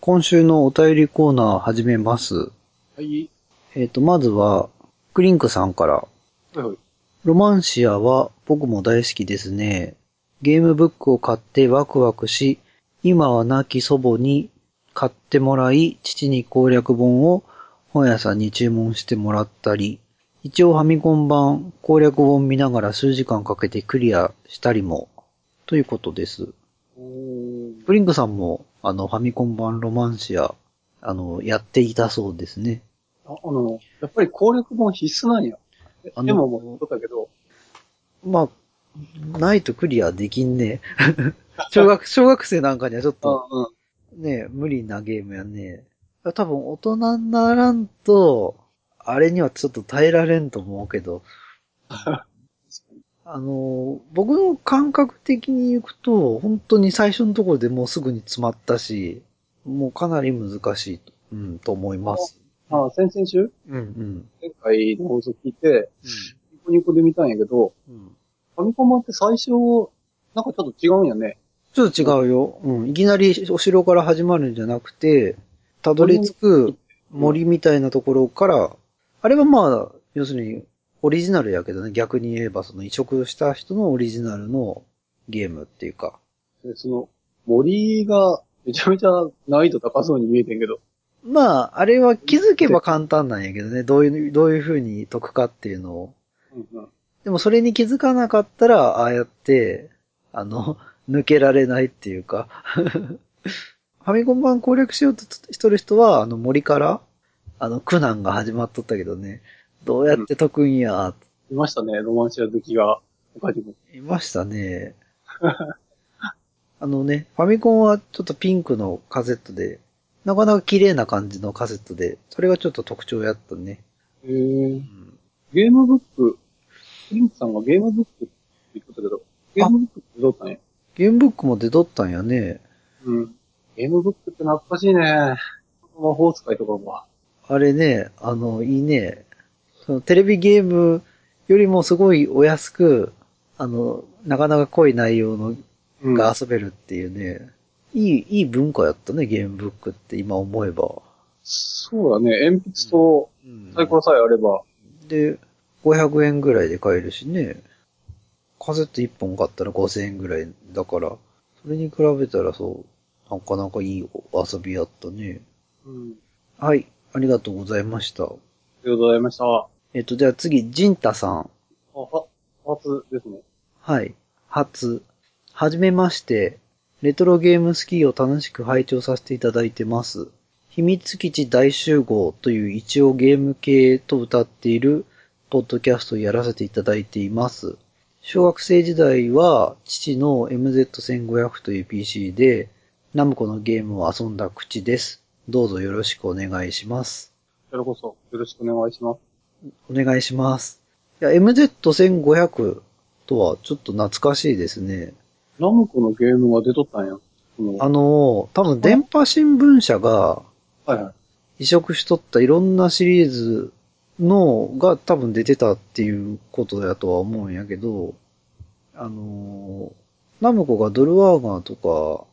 今週のお便りコーナー始めます。はい。えっ、と、まずは、クリンクさんから。はいはい。ロマンシアは僕も大好きですね。ゲームブックを買ってワクワクし、今は亡き祖母に買ってもらい、父に攻略本を本屋さんに注文してもらったり、一応ファミコン版攻略本見ながら数時間かけてクリアしたりも、ということです。おーブリンクさんも、あの、ファミコン版ロマンシア、あの、やっていたそうですね。ああの、やっぱり攻略本必須なんや。でももうたけど、まあ、ないとクリアできんね。[laughs] 小学、小学生なんかにはちょっと。ね、無理なゲームやね。多分大人にならんと、あれにはちょっと耐えられんと思うけど、[laughs] あの、僕の感覚的に行くと、本当に最初のところでもうすぐに詰まったし、もうかなり難しいと、うん、と思います。あ、先々週？うん、うん。前回の放送聞いて、ニコニコで見たんやけど、うん。ファミコン版って最初、なんかちょっと違うんやね。ちょっと違うよ。うん。いきなりお城から始まるんじゃなくて、たどり着く森みたいなところから、あれはまあ、要するに、オリジナルやけどね、逆に言えばその移植した人のオリジナルのゲームっていうか。でその、森がめちゃめちゃ難易度高そうに見えてんけど。まあ、あれは気づけば簡単なんやけどね、どういう、どういう風に解くかっていうのを。うんうん。でもそれに気づかなかったら、ああやって、あの、抜けられないっていうか。[laughs] ファミコン版攻略しようとしとる人は、あの森から、あの、苦難が始まっとったけどね、どうやって解くんや、いましたね、ロマンシア好きが。他にも。いましたね。[laughs] あのね、ファミコンはちょっとピンクのカセットで、なかなか綺麗な感じのカセットで、それがちょっと特徴やったね。へえう。んゲームブック、リンクさんがゲームブックって言ってたけど、ゲームブックってどうだったんや？ゲームブックも出とったんやね。うん。ゲームブックって懐かしいね。魔法使いとかも。あれね、あの、いいね。そのテレビゲームよりもすごいお安く、あの、なかなか濃い内容のうん。が遊べるっていうね、いい、いい文化やったね、ゲームブックって今思えば。そうだね、鉛筆とサイコロさえあれば。で、500円ぐらいで買えるしね。カセット1本買ったら5000円ぐらいだから、それに比べたらそう、なかなかいい遊びやったね。うん。はい、ありがとうございました。ありがとうございました。あ、えっと、じゃあ次、ジンタさん。は、初ですね。はい。初。はじめまして。レトロゲームスキーを楽しく拝聴させていただいてます。秘密基地大集合という一応ゲーム系と歌っているポッドキャストをやらせていただいています。小学生時代は父の MZ1500 という PC でナムコのゲームを遊んだ口です。どうぞよろしくお願いします。それこそ、よろしくお願いします。お願いします。いや、MZ1500 とはちょっと懐かしいですね。ナムコのゲームが出とったんや。あの、多分電波新聞社がはいはい。移植しとったいろんなシリーズのが多分出てたっていうことだとは思うんやけど、あの、ナムコがドルワーガーとか、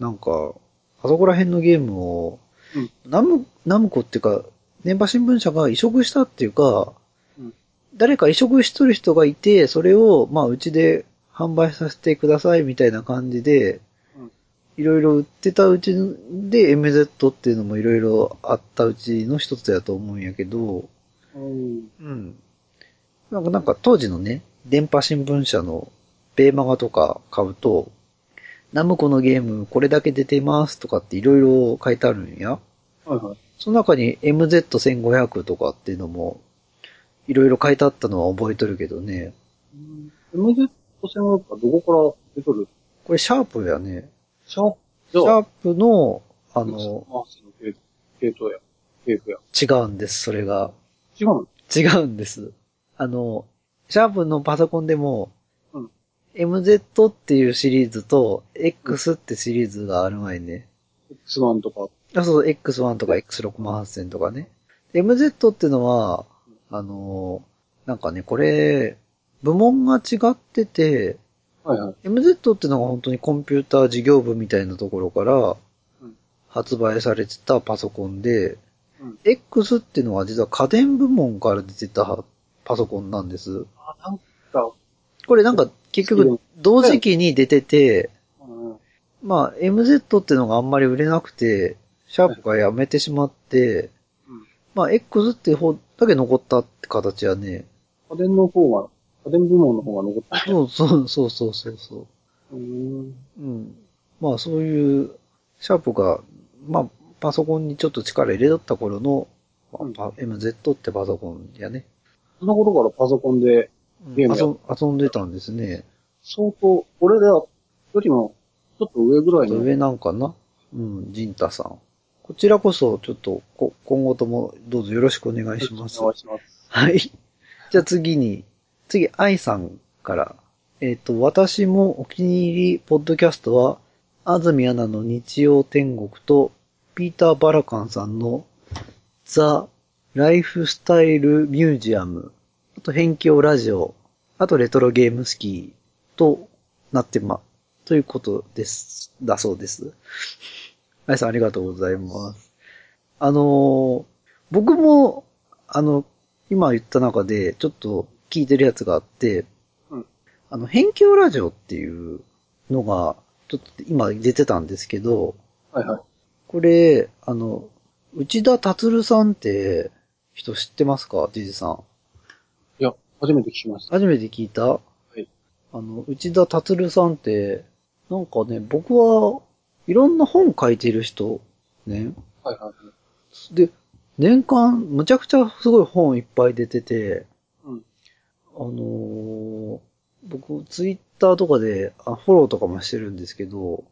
なんか、あそこら辺のゲームを、うんナム、ナムコっていうか、電波新聞社が移植したっていうか、うん誰か移植しとる人がいて、それを、まあ、うちで販売させてくださいみたいな感じで、うんいろいろ売ってたうちで MZ っていうのもいろいろあったうちの一つやと思うんやけど、うん。うん。なんか、なんか当時のね、電波新聞社のベーマガとか買うと、ナムコのゲームこれだけ出てますとかっていろいろ書いてあるんや。はいはい。その中に MZ1500 とかっていうのも、いろいろ書いてあったのは覚えとるけどね。うん MZ 戦はどこから出とる？これシャープやね。シャープ？シャー、プの、ああの、や。系譜や。違うんです、それが。違うの？違うんです。あの、シャープのパソコンでも、うん MZ っていうシリーズと X ってシリーズがある前にね。?X1 とか。あ、そう、X1 とか X6 万8000とかね。MZ っていうのは、あの、なんかね、これ、部門が違ってて、はいはい。MZ っていうのが本当にコンピューター事業部みたいなところからうん発売されてたパソコンで、うん X っていうのは実は家電部門から出てたパソコンなんです。あ、なんか、これなんか結局同時期に出てて、うん。まあ MZ っていうのがあんまり売れなくて、シャープがやめてしまって、うんままあ、X って方だけ残ったって形やね。家電の方が、家電部門の方が残った。そうそうそうそうそうそう。うーん。うん。まあそういう、シャープが、まあパソコンにちょっと力入れとった頃の、まあ MZ ってパソコンやね。その頃からパソコンで、ゲームや遊遊んでたんですね。相当、俺らよりも、ちょっと上ぐらいの。上なんかな？うん、ジンタさん。こちらこそ、ちょっとこ、今後ともどうぞよろしくお願いしますお。願いします。はい。じゃあ次に、次、愛さんから。えっ、と、私もお気に入りポッドキャストは、安住アナの日曜天国と、ピーター・バラカンさんのザ・ライフスタイル・ミュージアム、あと、辺境ラジオ、あと、レトロゲームスキーとなってま、ということです。だそうです。愛さんありがとうございます。あのー僕も、あの、今言った中で、ちょっと聞いてるやつがあって、うんあの、辺境ラジオっていうのが、ちょっと今出てたんですけど、はいはい。これ、あの、内田達さんって人知ってますか？ジジさん。初めて聞きました。初めて聞いたはいあの、内田達さんって、なんかね、僕はいろんな本書いてる人、ね。はいはい。で、年間、むちゃくちゃすごい本いっぱい出てて、うん。あのー僕、ツイッターとかであフォローとかもしてるんですけど、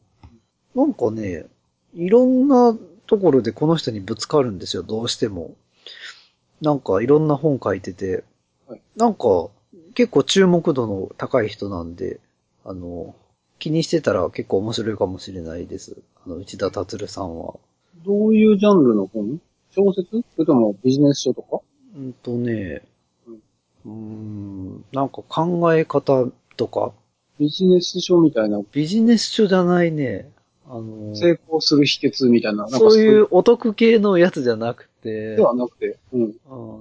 なんかね、いろんなところでこの人にぶつかるんですよ、どうしても。なんかいろんな本書いてて、はいなんか結構注目度の高い人なんで、あの、気にしてたら結構面白いかもしれないです。あの、内田達さんは。どういうジャンルの本？小説？それともビジネス書とか？うんとね、うん。ん、なんか考え方とか、ビジネス書みたいな、ビジネス書じゃないね。あの、成功する秘訣みたいな、なんかそういうお得系のやつじゃなくて、ではなくて、うん。う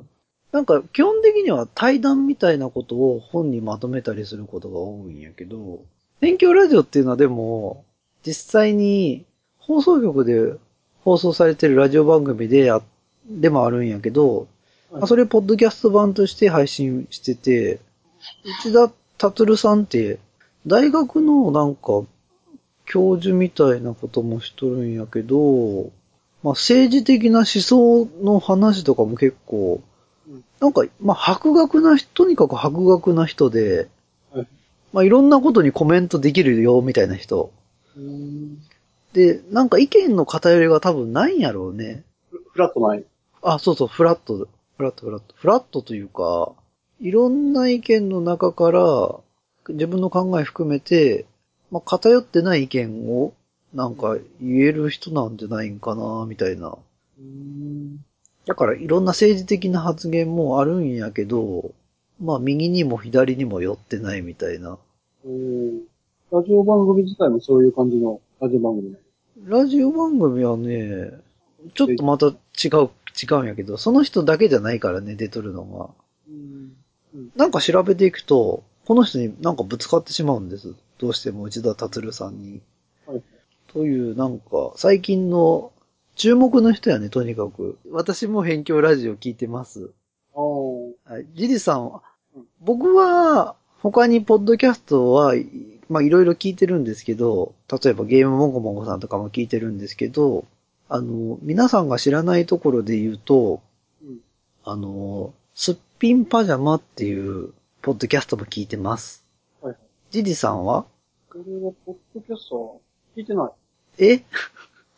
んなんか基本的には対談みたいなことを本にまとめたりすることが多いんやけど、勉強ラジオっていうのはでも、実際に放送局で放送されてるラジオ番組でや、でもあるんやけど、はい。まあそれポッドキャスト版として配信してて、内田達さんって、大学のなんか、教授みたいなこともしとるんやけど、まあ政治的な思想の話とかも結構うん、なんか、まあ博学な人、とにかく博学な人ではい、まあいろんなことにコメントできるよ、みたいな人。で、なんか意見の偏りが多分ないんやろうね。フフラットない。あ、そうそう、フラット、フラット、フラット。フラットというか、いろんな意見の中から、自分の考え含めて、まあ、偏ってない意見を、なんか言える人なんじゃないんかな、みたいな。うーんだからいろんな政治的な発言もあるんやけど、まあ右にも左にも寄ってないみたいな。おーラジオ番組自体もそういう感じのラジオ番組ラジオ番組はね、ちょっとまた違う、違うんやけど、その人だけじゃないからね、出とるのが。うんなんか調べていくと、この人になんかぶつかってしまうんです。どうしても内田達さんに。はいという、なんか、最近の注目の人やね、とにかく。私も辺境ラジオ聞いてます。あーはい。ジジさんはうん、僕は、他にポッドキャストは、まあいろいろ聞いてるんですけど、例えばゲームもごもごさんとかも聞いてるんですけど、あの、皆さんが知らないところで言うと、うんあの、すっぴんパジャマっていう、ポッドキャストも聞いてます。はいはい。ジジさんは？これは、ポッドキャスト聞いてない。え？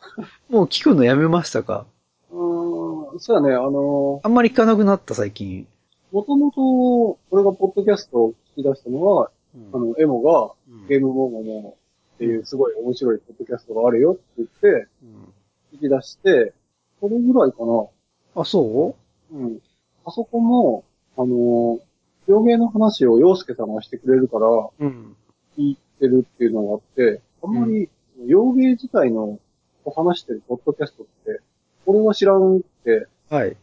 [laughs] もう聞くのやめましたか？うーん、そうやね、あのあんまり聞かなくなった最近。もともと、俺がポッドキャストを聞き出したのは、あの、エモが、うんゲームモモモっていうすごい面白いポッドキャストがあるよって言って、うん聞き出して、それぐらいかな。あ、そう？ん。あそこも、あの、洋芸の話を洋介さんがしてくれるから、ううん。聞いてるっていうのがあって、あんまり、洋芸自体のを話してるポッドキャストって、俺は知らんって、はい。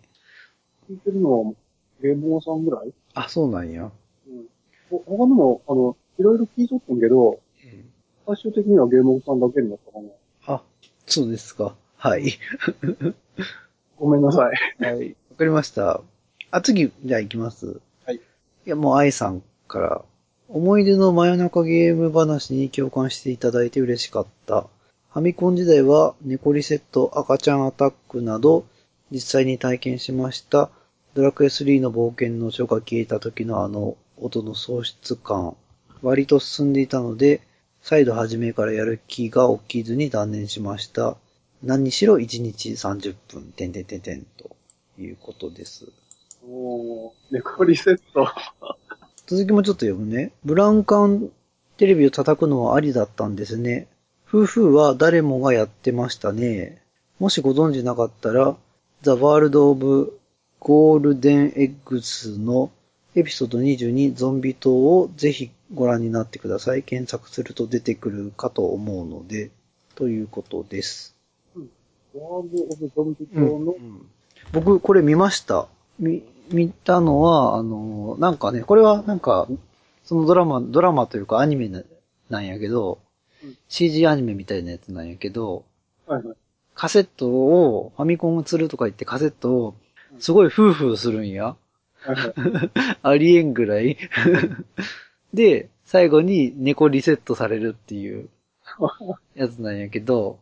聞いてるのは、ゲームモさんぐらい？あ、そうなんや。うん。ほ他にも、あの、いろいろ聞いとってんけど、最終的にはゲームモさんだけになったかな。あ、そうですか。はい。[laughs] ごめんなさい。はい。かりました。あ、次、じゃあ行きます。はい。いや、もう愛さんから、思い出の真夜中ゲーム話に共感していただいて嬉しかった。ファミコン時代は、猫リセット、赤ちゃんアタックなど、実際に体験しました。ドラクエ3の冒険の書が消えた時のあの音の喪失感。割と進んでいたので、再度初めからやる気が起きずに断念しました。何にしろ1日30分、てんてんてんてんということです。おー、猫リセット。続きもちょっと読むね。ブラウン管テレビを叩くのはありだったんですね。夫婦は誰もがやってましたね。もしご存知なかったら、The World of Golden Eggs のエピソード22ゾンビ島をぜひご覧になってください。検索すると出てくるかと思うので、ということです。ワールド・オブ・ゾンビ島の、僕、これ見ました。見、見たのは、あの、なんかね、これはなんか、そのドラマ、ドラマというかアニメななんやけど、うん CG アニメみたいなやつなんやけど、はいはい。カセットを、ファミコンを釣るとか言ってカセットを、すごいフーフーするんや。はいはい。[laughs] ありえんぐらい。[laughs] で、最後に猫リセットされるっていう [laughs] やつなんやけど、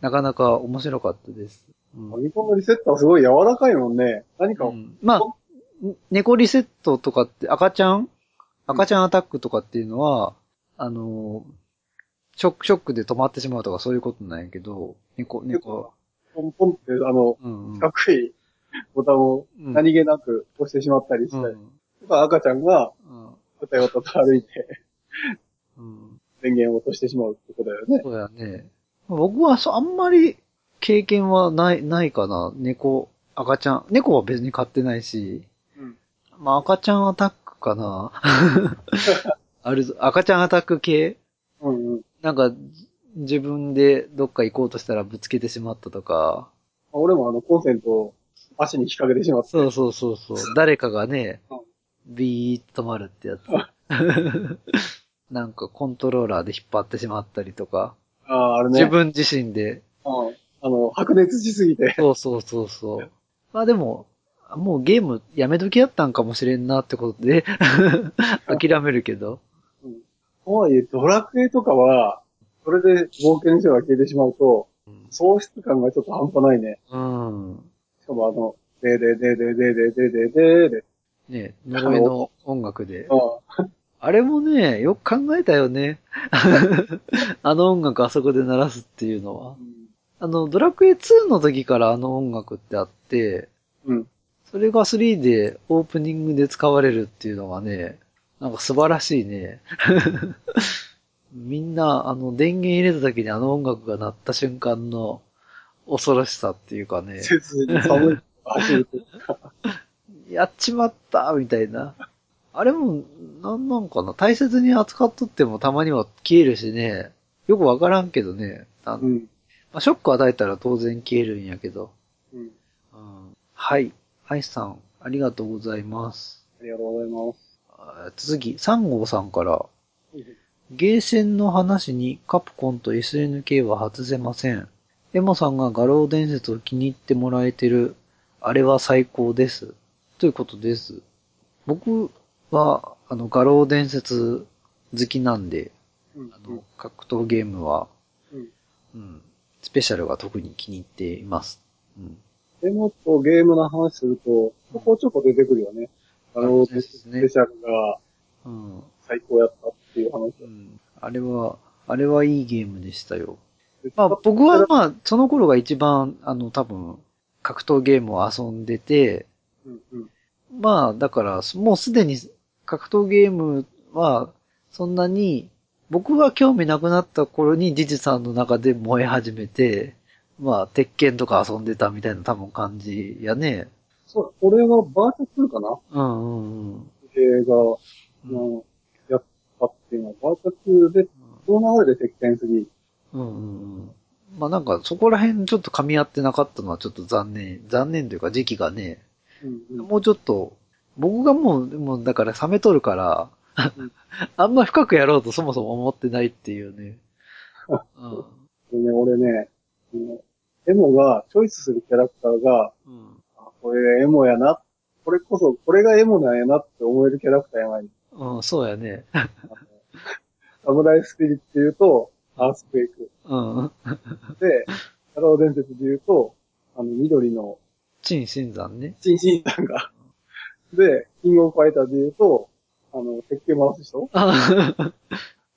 なかなか面白かったです。うんファミコンのリセットはすごい柔らかいもんね。何か、うんまあ、猫リセットとかって赤ちゃん？赤ちゃんアタックとかっていうのは、あの、ショック、ショックで止まってしまうとかそういうことなんやけど、猫、猫、ポンポンって、あの、うんうん四角いボタンをうん何気なく押してしまったりして、うん赤ちゃんが、うんよたよたと歩いて、うん電源を落としてしまうってことだよね。そうやね。僕はそうあんまり経験はない、ないかな。猫、赤ちゃん。猫は別に飼ってないし、うん。まあ赤ちゃんアタックかな。[laughs] あるぞ、赤ちゃんアタック系うんうん。なんか、自分でどっか行こうとしたらぶつけてしまったとか。俺もあの、コンセントを足に引っ掛けてしまって。そうそうそうそう。誰かがねうん、ビーッと止まるってやつ。[laughs] なんかコントローラーで引っ張ってしまったりとか。ああ、あれね。自分自身で。うん。あの、白熱しすぎて。そうそうそうそう。まあでも、もうゲームやめときやったんかもしれんなってことで、[laughs] 諦めるけど。とはいえ、ドラクエとかは、それで冒険者が消えてしまうと、喪失感がちょっと半端ないね。うん。しかもあの、でででででででででで。ね、呪いの音楽で。うん。あれもね、よく考えたよね。[laughs] あの音楽あそこで鳴らすっていうのは。あの、ドラクエ2の時からあの音楽ってあって、うん。それが3でオープニングで使われるっていうのがね、なんか素晴らしいね。みんな、あの、電源入れた時にあの音楽が鳴った瞬間の恐ろしさっていうかね、切に寒い。やっちまったみたいな。あれも、なんなんかな？大切に扱っとってもたまには消えるしね、よくわからんけどね。あうん。まあ、ショック与えたら当然消えるんやけど。うん。うんはい。アイスさん、ありがとうございます。ありがとうございます。あ続き、3号さんから、ゲーセンの話にカプコンと SNK は外せません。エモさんが画廊伝説を気に入ってもらえてる、あれは最高です。ということです。僕は、あの、画廊伝説好きなんで、うんあの、格闘ゲームは、うん。うん、スペシャルが特に気に入っています。うん。でもっとゲームの話すると、ちょこちょこ出てくるよね。あの、ねスペシャルがうん。最高やったっていう話。うん。あれは、あれはいいゲームでしたよ。まあ僕はまあ、その頃が一番、あの、多分、格闘ゲームを遊んでて、うんうん。まあ、だから、もうすでに格闘ゲームは、そんなに、僕は興味なくなった頃にジジさんの中で燃え始めて、まあ、鉄拳とか遊んでたみたいな多分感じやね。そう、俺はバーチャ2かな？うんうんうん。映画、うんのやったっていうのは、バーチャ2で、その流れで鉄拳3。うんうんうん。まあなんかそこら辺ちょっと噛み合ってなかったのはちょっと残念、残念というか時期がね、うんうん。もうちょっと、僕がもう、もうだから冷めとるから、あんま深くやろうとそもそも思ってないっていうね。[laughs] うん。でね、俺ね、エモがチョイスするキャラクターが、うん。これエモやな。これこそ、これがエモなんやなって思えるキャラクターやない。うん、そうやね。サムライスピリッツで言うと、アースクエイク。うん。で、シャドウ伝説で言うと、あの、緑のチン新山ね。チンシンさんが。で、キングオブファイターで言うと、あの、鉄拳回す人あ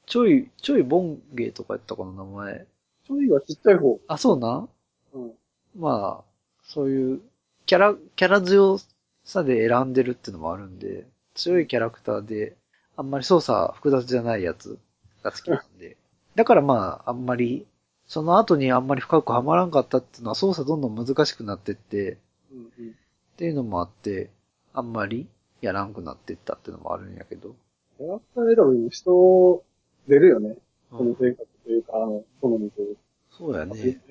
ちょい、ちょいボンゲーとかやったかな、名前。ちょいはちっちゃい方。あ、そうなん？うん。まあ、そういう、キャラ、キャラ強さで選んでるっていうのもあるんで、強いキャラクターで、あんまり操作複雑じゃないやつが好きなんで。だからまあ、あんまり、その後にあんまり深くはまらんかったっていうのは操作どんどん難しくなってって、うんうん。っていうのもあって、あんまりやらんくなってったっていうのもあるんやけど。キャラクター選びに人、出るよね。うんその性格というか、あの、好みというか。そうやね。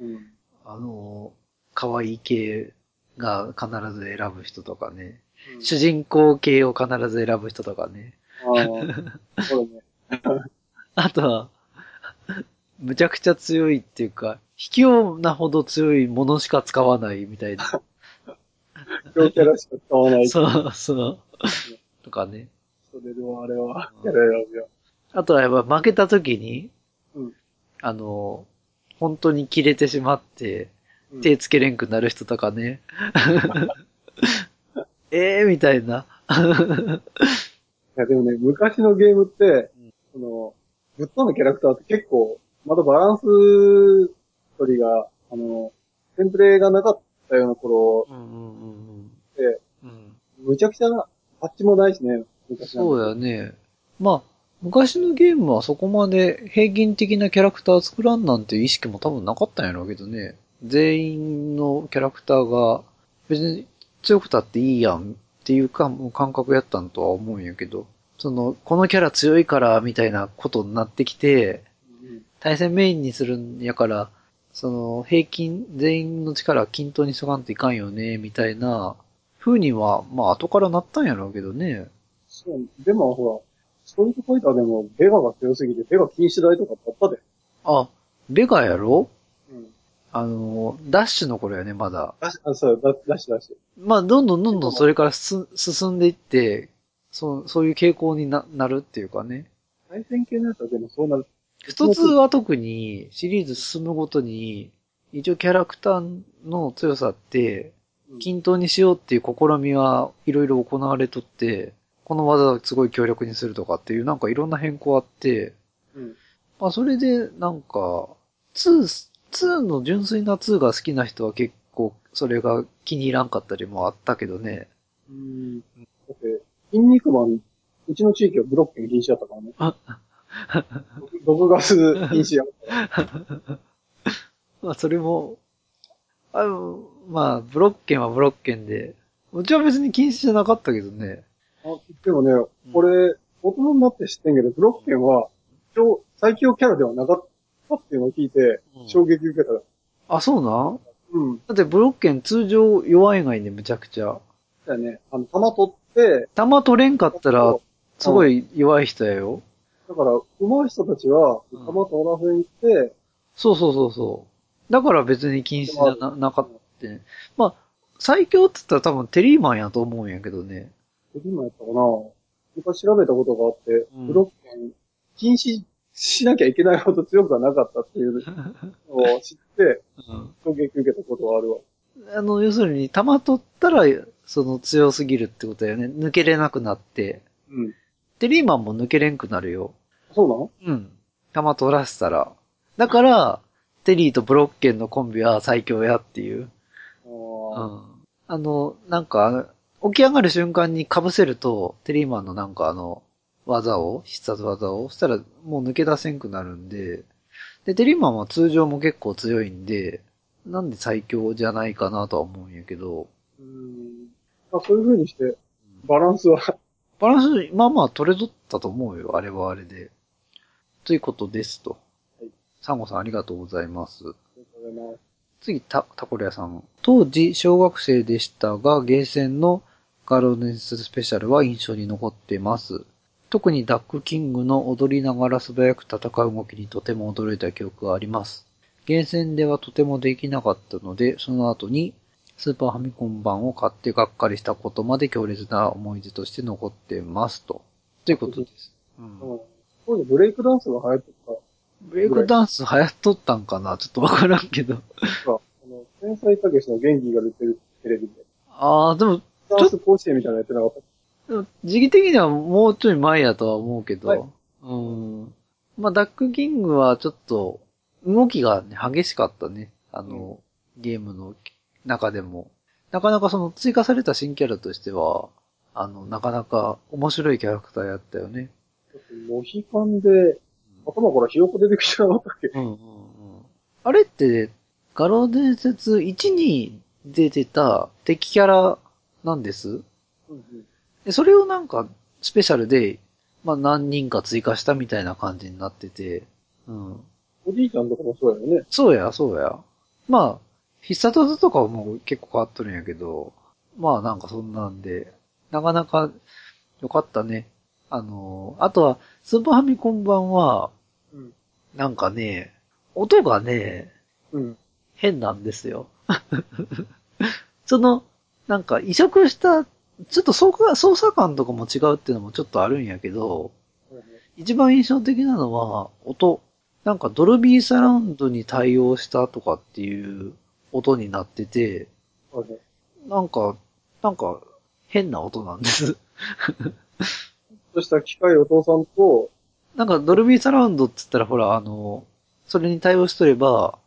うん。あの、可愛い系が必ず選ぶ人とかね。うん主人公系を必ず選ぶ人とかね。ああ、そうだね。[laughs] あとは、むちゃくちゃ強いっていうか、卑怯なほど強いものしか使わないみたいな。強キャラしか使わない。そう、そう。とかね。それでもあれは、キャラ選ぶよ。あとはやっぱ負けた時に、うんあの、本当に切れてしまって、うん手つけれんくなる人とかね。え [laughs] えー、みたいな。いや、でもね、昔のゲームって、その、ぶっ飛んだキャラクターって結構、まだバランス取りが、あの、テンプレがなかったような頃うんうんうんうん。うんむちゃくちゃな、パッチもないしね、昔そうやね。まあ、昔のゲームはそこまで平均的なキャラクター作らんなんていう意識も多分なかったんやろうけどね。全員のキャラクターが別に強くたっていいやんっていうかもう感覚やったんとは思うんやけど、その、このキャラ強いからみたいなことになってきて、うん対戦メインにするんやから、その、平均、全員の力は均等にしとかんといかんよね、みたいな風には、まあ後からなったんやろうけどね。そう、でもほら、ストリートファイターでもベガが強すぎて、ベガ禁止台とかあったで。あ、ベガやろ？うん。あの、ダッシュの頃やね、まだ。だし、あ、そう、だ、だしだし。まあ、どんどんどんどんそれからす進んでいって、そう、そういう傾向にななるっていうかね。対戦系のやつはでもそうなる。一つは特にシリーズ進むごとに、一応キャラクターの強さって、うん均等にしようっていう試みはいろいろ行われとって、この技をすごい強力にするとかっていうなんかいろんな変更あって、うん。まあそれでなんか、2、2の純粋な2が好きな人は結構それが気に入らんかったりもあったけどね。うん。だって、筋肉マン、うちの地域はブロッケン禁止だったからね。あ毒ガス禁止やった。[laughs] まあそれも、あの、まあブロッケンはブロッケンで、うちは別に禁止じゃなかったけどね。あでもね、これ、大人になって知ってんけど、ブロッケンは、超最強キャラではなかったっていうのを聞いて、衝撃受けた。あ、そうなん？うん。だってブロッケン通常弱いがいね、むちゃくちゃ。だよね。あの、弾取って、弾取れんかったら、すごい弱い人やよ。だから、上手い人たちは、うん弾取らせにって、そうそうそうそう。だから別に禁止じゃななかったね。まあ、最強って言ったら多分テリーマンやと思うんやけどね。今やったかな昔調べたことがあって、うんブロッケン、禁止しなきゃいけないほど強くはなかったっていう [laughs] のを知って、うん衝撃受けたことはあるわ。あの、要するに、弾取ったら、その強すぎるってことだよね。抜けれなくなって。うん。テリーマンも抜けれんくなるよ。そうなの？うん。弾取らせたら。だから、テリーとブロッケンのコンビは最強やっていう。あうーん。あの、なんか、起き上がる瞬間に被せると、テリーマンのなんかあの、技を、必殺技を、そしたらもう抜け出せんくなるんで、で、テリーマンは通常も結構強いんで、なんで最強じゃないかなとは思うんやけど、うん。あそういう風にして、バランスは、[laughs] バランス、まあまあ取れとったと思うよ、あれはあれで。ということですと。はいサンゴさんありがとうございます。ありがとうございます次、た、タコリアさん。当時、小学生でしたが、ゲーセンのガロネススペシャルは印象に残っています。特にダックキングの踊りながら素早く戦う動きにとても驚いた記憶があります。ゲーセンではとてもできなかったので、その後にスーパーファミコン版を買ってがっかりしたことまで強烈な思い出として残ってますと。ということです。うんうん。当時ブレイクダンスが流行ってたブレイクダンス流行っとったんかな？ちょっとわからんけど。あの、天才たけしの元気が出てるテレビで、ああ、でも、ダンス甲子園みたいなのやってなかった。時期的にはもうちょい前やとは思うけど。はいうん。まあ、ダックキングはちょっと、動きが、ね、激しかったね。あの、ゲームの中でも。なかなかその追加された新キャラとしては、あの、なかなか面白いキャラクターやったよね。モヒカンで、頭からひよこ出てきてなかったっけうんうんうん。あれって、画廊伝説1に出てた敵キャラなんです？うんでそれをなんか、スペシャルで、まあ何人か追加したみたいな感じになってて、うん。おじいちゃんとかもそうやよね。そうや、そうや。まあ、必殺技とかはもう結構変わっとるんやけど、まあなんかそんなんで、なかなか良かったね。あの、あとは、スーパーファミコン版は、うん。なんかね、音がね、うん。変なんですよ。[laughs] その、なんか移植した、ちょっと操作操作感とかも違うっていうのもちょっとあるんやけど、一番印象的なのは音。なんかドルビーサラウンドに対応したとかっていう音になってて、なんか、なんか変な音なんです。そした機械お父さんと、なんかドルビーサラウンドって言ったらほら、あの、それに対応しとれば、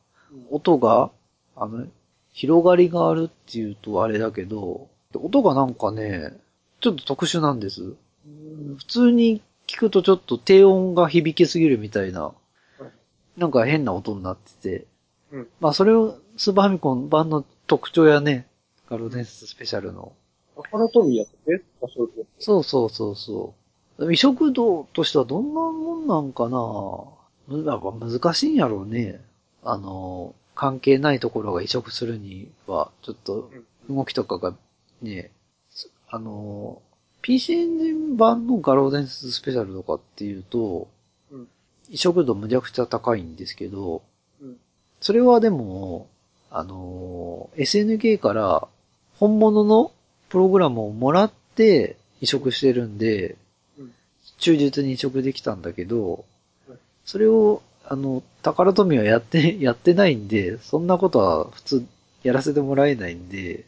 音が、あの、広がりがあるっていうとあれだけど、音がなんかね、ちょっと特殊なんです。普通に聞くとちょっと低音が響きすぎるみたいな、なんか変な音になってて、うんまあそれをスーパーファミコン版の特徴やね、ガロデンススペシャルの。アカラトミーやったっけあ、そうそうそうそうそう。移植度としてはどんなもんなんかな？やっぱ難しいんやろうね。あの、関係ないところが移植するには、ちょっと動きとかがね、すあの、PC エンジン版のガローデンススペシャルとかっていうと、うん。移植度むちゃくちゃ高いんですけど、うん。それはでも、あの、SNK から本物のプログラムをもらって移植してるんで、うん。忠実に移植できたんだけどうん、それを、あの、宝富はやって、やってないんで、そんなことは普通やらせてもらえないんで、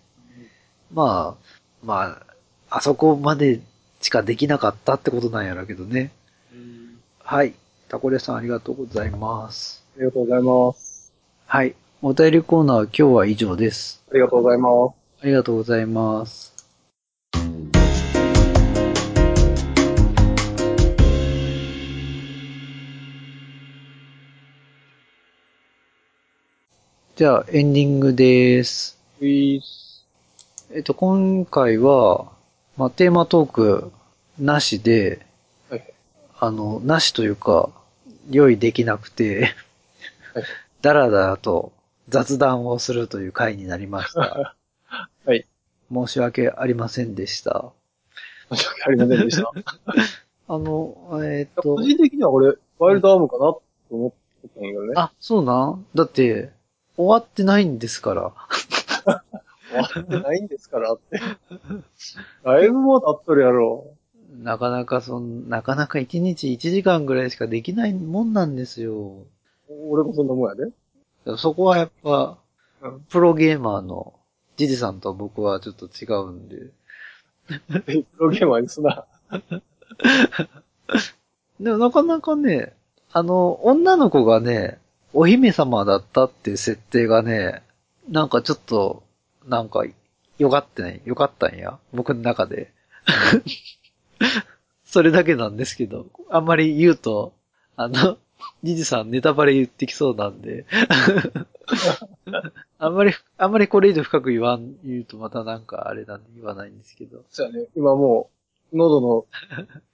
まあ、まあ、あそこまでしかできなかったってことなんやろうけどね。はい。タコレさんありがとうございます。ありがとうございます。はい。お便りコーナーは今日は以上です。ありがとうございます。ありがとうございます。じゃあ、エンディングです。えっと、今回は、まあ、テーマトークなしで、はい。あの、なしというか、用意できなくてはい、だらだらと雑談をするという回になりました。[laughs] はい。申し訳ありませんでした。申し訳ありませんでした。[laughs] あの、えっと個、人的には俺、ワイルドアームかなと思ってたんやけどね。あ、そうなん？だって、終わってないんですから。[laughs] 終わってないんですからって。だいぶもう経っとるやろ。なかなかそん、なかなか1日1時間ぐらいしかできないもんなんですよ。俺もそんなもんやで。そこはやっぱ、うんプロゲーマーのジジさんと僕はちょっと違うんで。プロゲーマーにすな。[laughs] でもなかなかね、あの、女の子がね、お姫様だったっていう設定がね、なんかちょっと、なんか、よかってないよかったんや。僕の中で。[laughs] それだけなんですけど、あんまり言うと、あの、ジジさんネタバレ言ってきそうなんで。[laughs] あんまり、あんまりこれ以上深く言わん、言うとまたなんかあれなんで言わないんですけど。そうやね。今もう、喉の、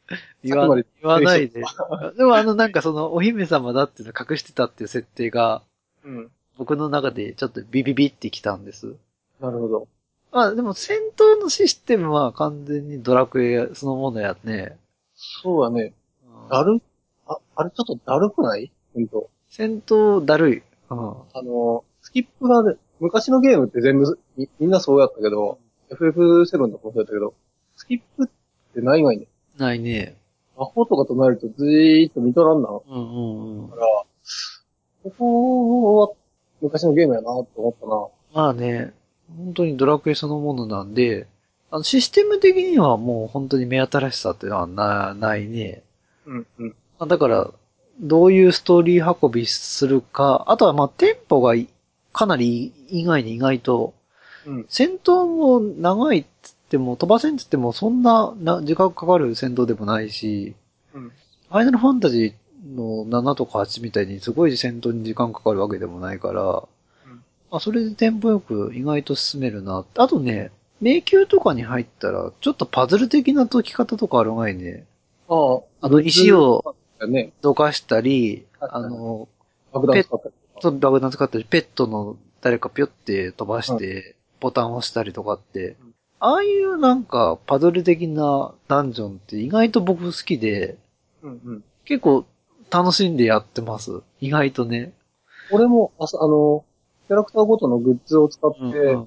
[laughs] 言わ言わないで。でもあのなんかそのお姫様だっていうのを隠してたっていう設定がうん。僕の中でちょっとビビビってきたんです。なるほど。まあでも戦闘のシステムは完全にドラクエそのものやね。そうだね。だるあ、あれちょっとだるくない？ほんと。戦闘だるい。うん。あの、スキップがね、昔のゲームって全部みみんなそうやったけど、FF7 とかもそうやったけど、スキップってないがいね。ないね。魔法とかとなるとずーっと見とらんな。かうんうんうん。ら、ここは昔のゲームやなって思ったな。まあね、本当にドラクエそのものなんで、あの、システム的にはもう本当に目新しさっていうのはな、ないね。うん、うん。まあだから、どういうストーリー運びするか、あとはまあテンポがいかなり以外に意外と、うん。戦闘も長いっつっても、飛ばせんっつってもそんなな時間かかる戦闘でもないし、うん。ファイナルファンタジーの7とか8みたいにすごい戦闘に時間かかるわけでもないから、あそれでテンポよく意外と進めるな。あとね、迷宮とかに入ったら、ちょっとパズル的な解き方とかあるがいね。ああ。あの石をね、どかしたり、あの、爆弾使ったりったり、ペットの誰かぴょって飛ばして、ボタンを押したりとかってうん、ああいうなんかパズル的なダンジョンって意外と僕好きで、うん、うん。結構楽しんでやってます。意外とね。俺も、あさあの、キャラクターごとのグッズを使って、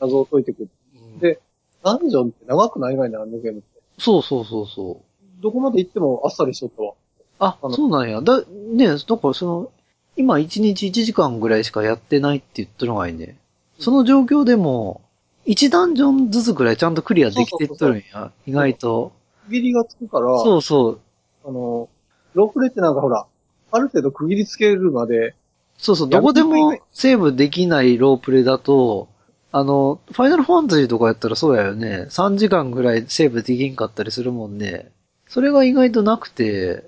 謎を解いていく。うんでダンジョンって長くないがいね、あのゲームって。そうそうそうそう。どこまで行ってもあっさりしとったわ。ああ、のそうなんや。だ、ねだからその、今1日1時間ぐらいしかやってないって言ってるのがいいね。その状況でも、1ダンジョンずつぐらいちゃんとクリアできてっとるんや。意外と。区切りがつくから、そうそう。あの、ロープレってなんかほら、ある程度区切りつけるまで、そうそう、やどこでもセーブできないロープレだと、あの、ファイナルファンタジーとかやったらそうやよね。3時間ぐらいセーブできんかったりするもんね。それが意外となくて、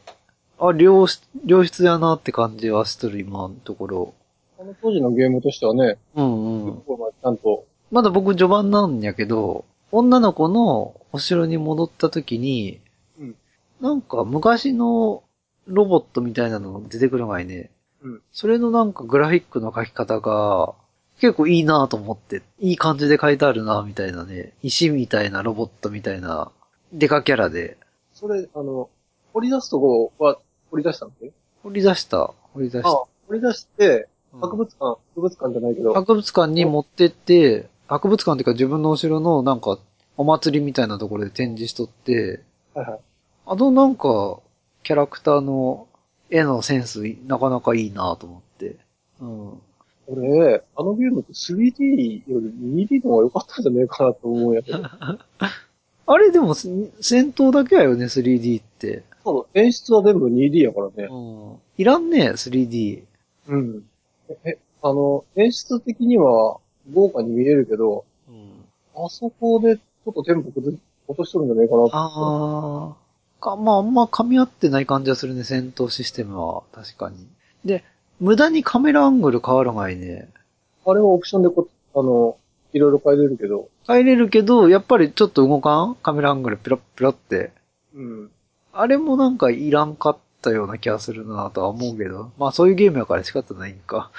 あ、良質、良質やなって感じはしとる今のところ。あの当時のゲームとしてはね、うんうん。ちゃんと、まだ僕序盤なんやけど、女の子のお城に戻った時に、うんなんか昔のロボットみたいなの出てくる前ね。うんそれのなんかグラフィックの描き方が、結構いいなと思って、いい感じで書いてあるなみたいなね。石みたいなロボットみたいな、デカキャラで。それ、あの、掘り出すとこは、掘り出したんで掘り出した。掘り出した。あ掘り出して、うん博物館、博物館じゃないけど、博物館に持ってって、博物館っていうか自分のお城のなんかお祭りみたいなところで展示しとって、はいはい。あのなんか、キャラクターの絵のセンス、なかなかいいなと思って。うん。俺、あのゲームって 3D より 2D の方が良かったんじゃねえかなと思うんやけど。[laughs] あれでも、す戦闘だけやよね、3D って。そう、演出は全部 2D やからね。うん。いらんね、3D。うん。え、あの、演出的には豪華に見えるけど、うん。あそこでちょっとテンポ落としとるんじゃないかなって。ああ。か、まあ、あんま噛み合ってない感じはするね、戦闘システムは。確かに。で、無駄にカメラアングル変わるがいいね。あれはオプションでこ、あの、いろいろ変えれるけど、変えれるけど、やっぱりちょっと動かん？カメラアングルピロッピロって。うん。あれもなんかいらんかったような気がするなとは思うけど。まあそういうゲームやから仕方ないんか。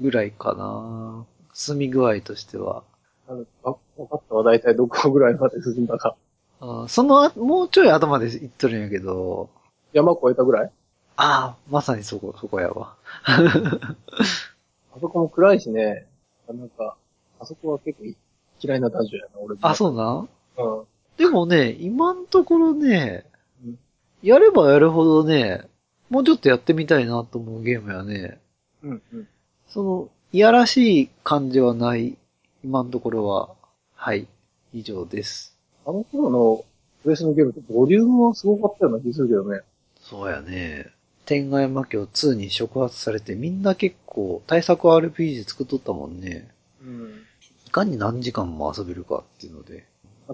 ぐらいかな進み具合としては。あの、あ、分かったわ。だいたいどこぐらいまで進んだか。そのあ、もうちょい後まで行っとるんやけど、山越えたぐらい？ああ、まさにそこ、そこやわ。[laughs] あそこも暗いしね。なんか、あそこは結構嫌いなダンジョンやな、俺も。あ、そうなん？うん。でもね、今のところねうん、やればやるほどね、もうちょっとやってみたいなと思うゲームやね。うん、うん。その、いやらしい感じはない、今のところは。はい。以上です。あの頃のプレスのゲームってボリュームはすごかったような気するけどね。そうやね。天外魔境2に触発されてみんな結構対策 RPG 作っとったもんね。うん。いかに何時間も遊べるかっていうので。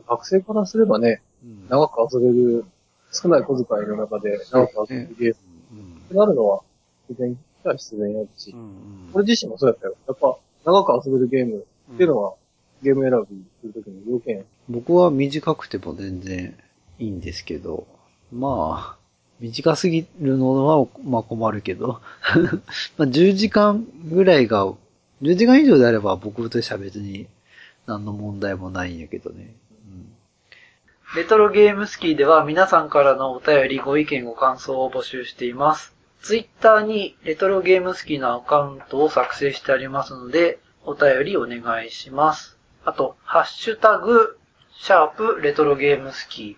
学生からすればね、うん長く遊べる、少ない小遣いの中で長く遊べるゲームうんってなるのは、自然、必然やるしう、ん俺自身もそうやったよ。やっぱ、長く遊べるゲームっていうのは、ゲーム選びするときの要件。僕は短くても全然いいんですけど、まあ、短すぎるのは、まあ困るけど、[laughs] まあ10時間ぐらいが、10時間以上であれば僕としては別に何の問題もないんやけどね。レトロゲームスキーでは皆さんからのお便り、ご意見、ご感想を募集しています。ツイッターにレトロゲーム好きなアカウントを作成してありますので、お便りお願いします。あと、ハッシュタグ、シャープレトロゲーム好き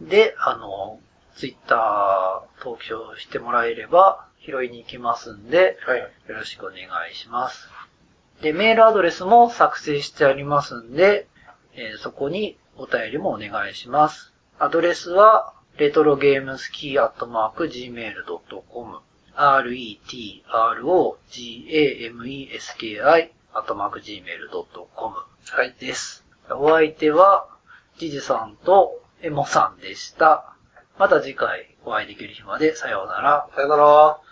で、あの、ツイッター投票してもらえれば拾いに行きますんで、はい。よろしくお願いします。で、メールアドレスも作成してありますんで、えーそこにお便りもお願いします。アドレスは、レトロゲームスキーアットマーク gmail.com retrogameski アットマーク gmail.com はい。です。お相手は、ジジさんとエモさんでした。また次回お会いできる日までさようなら。さようなら。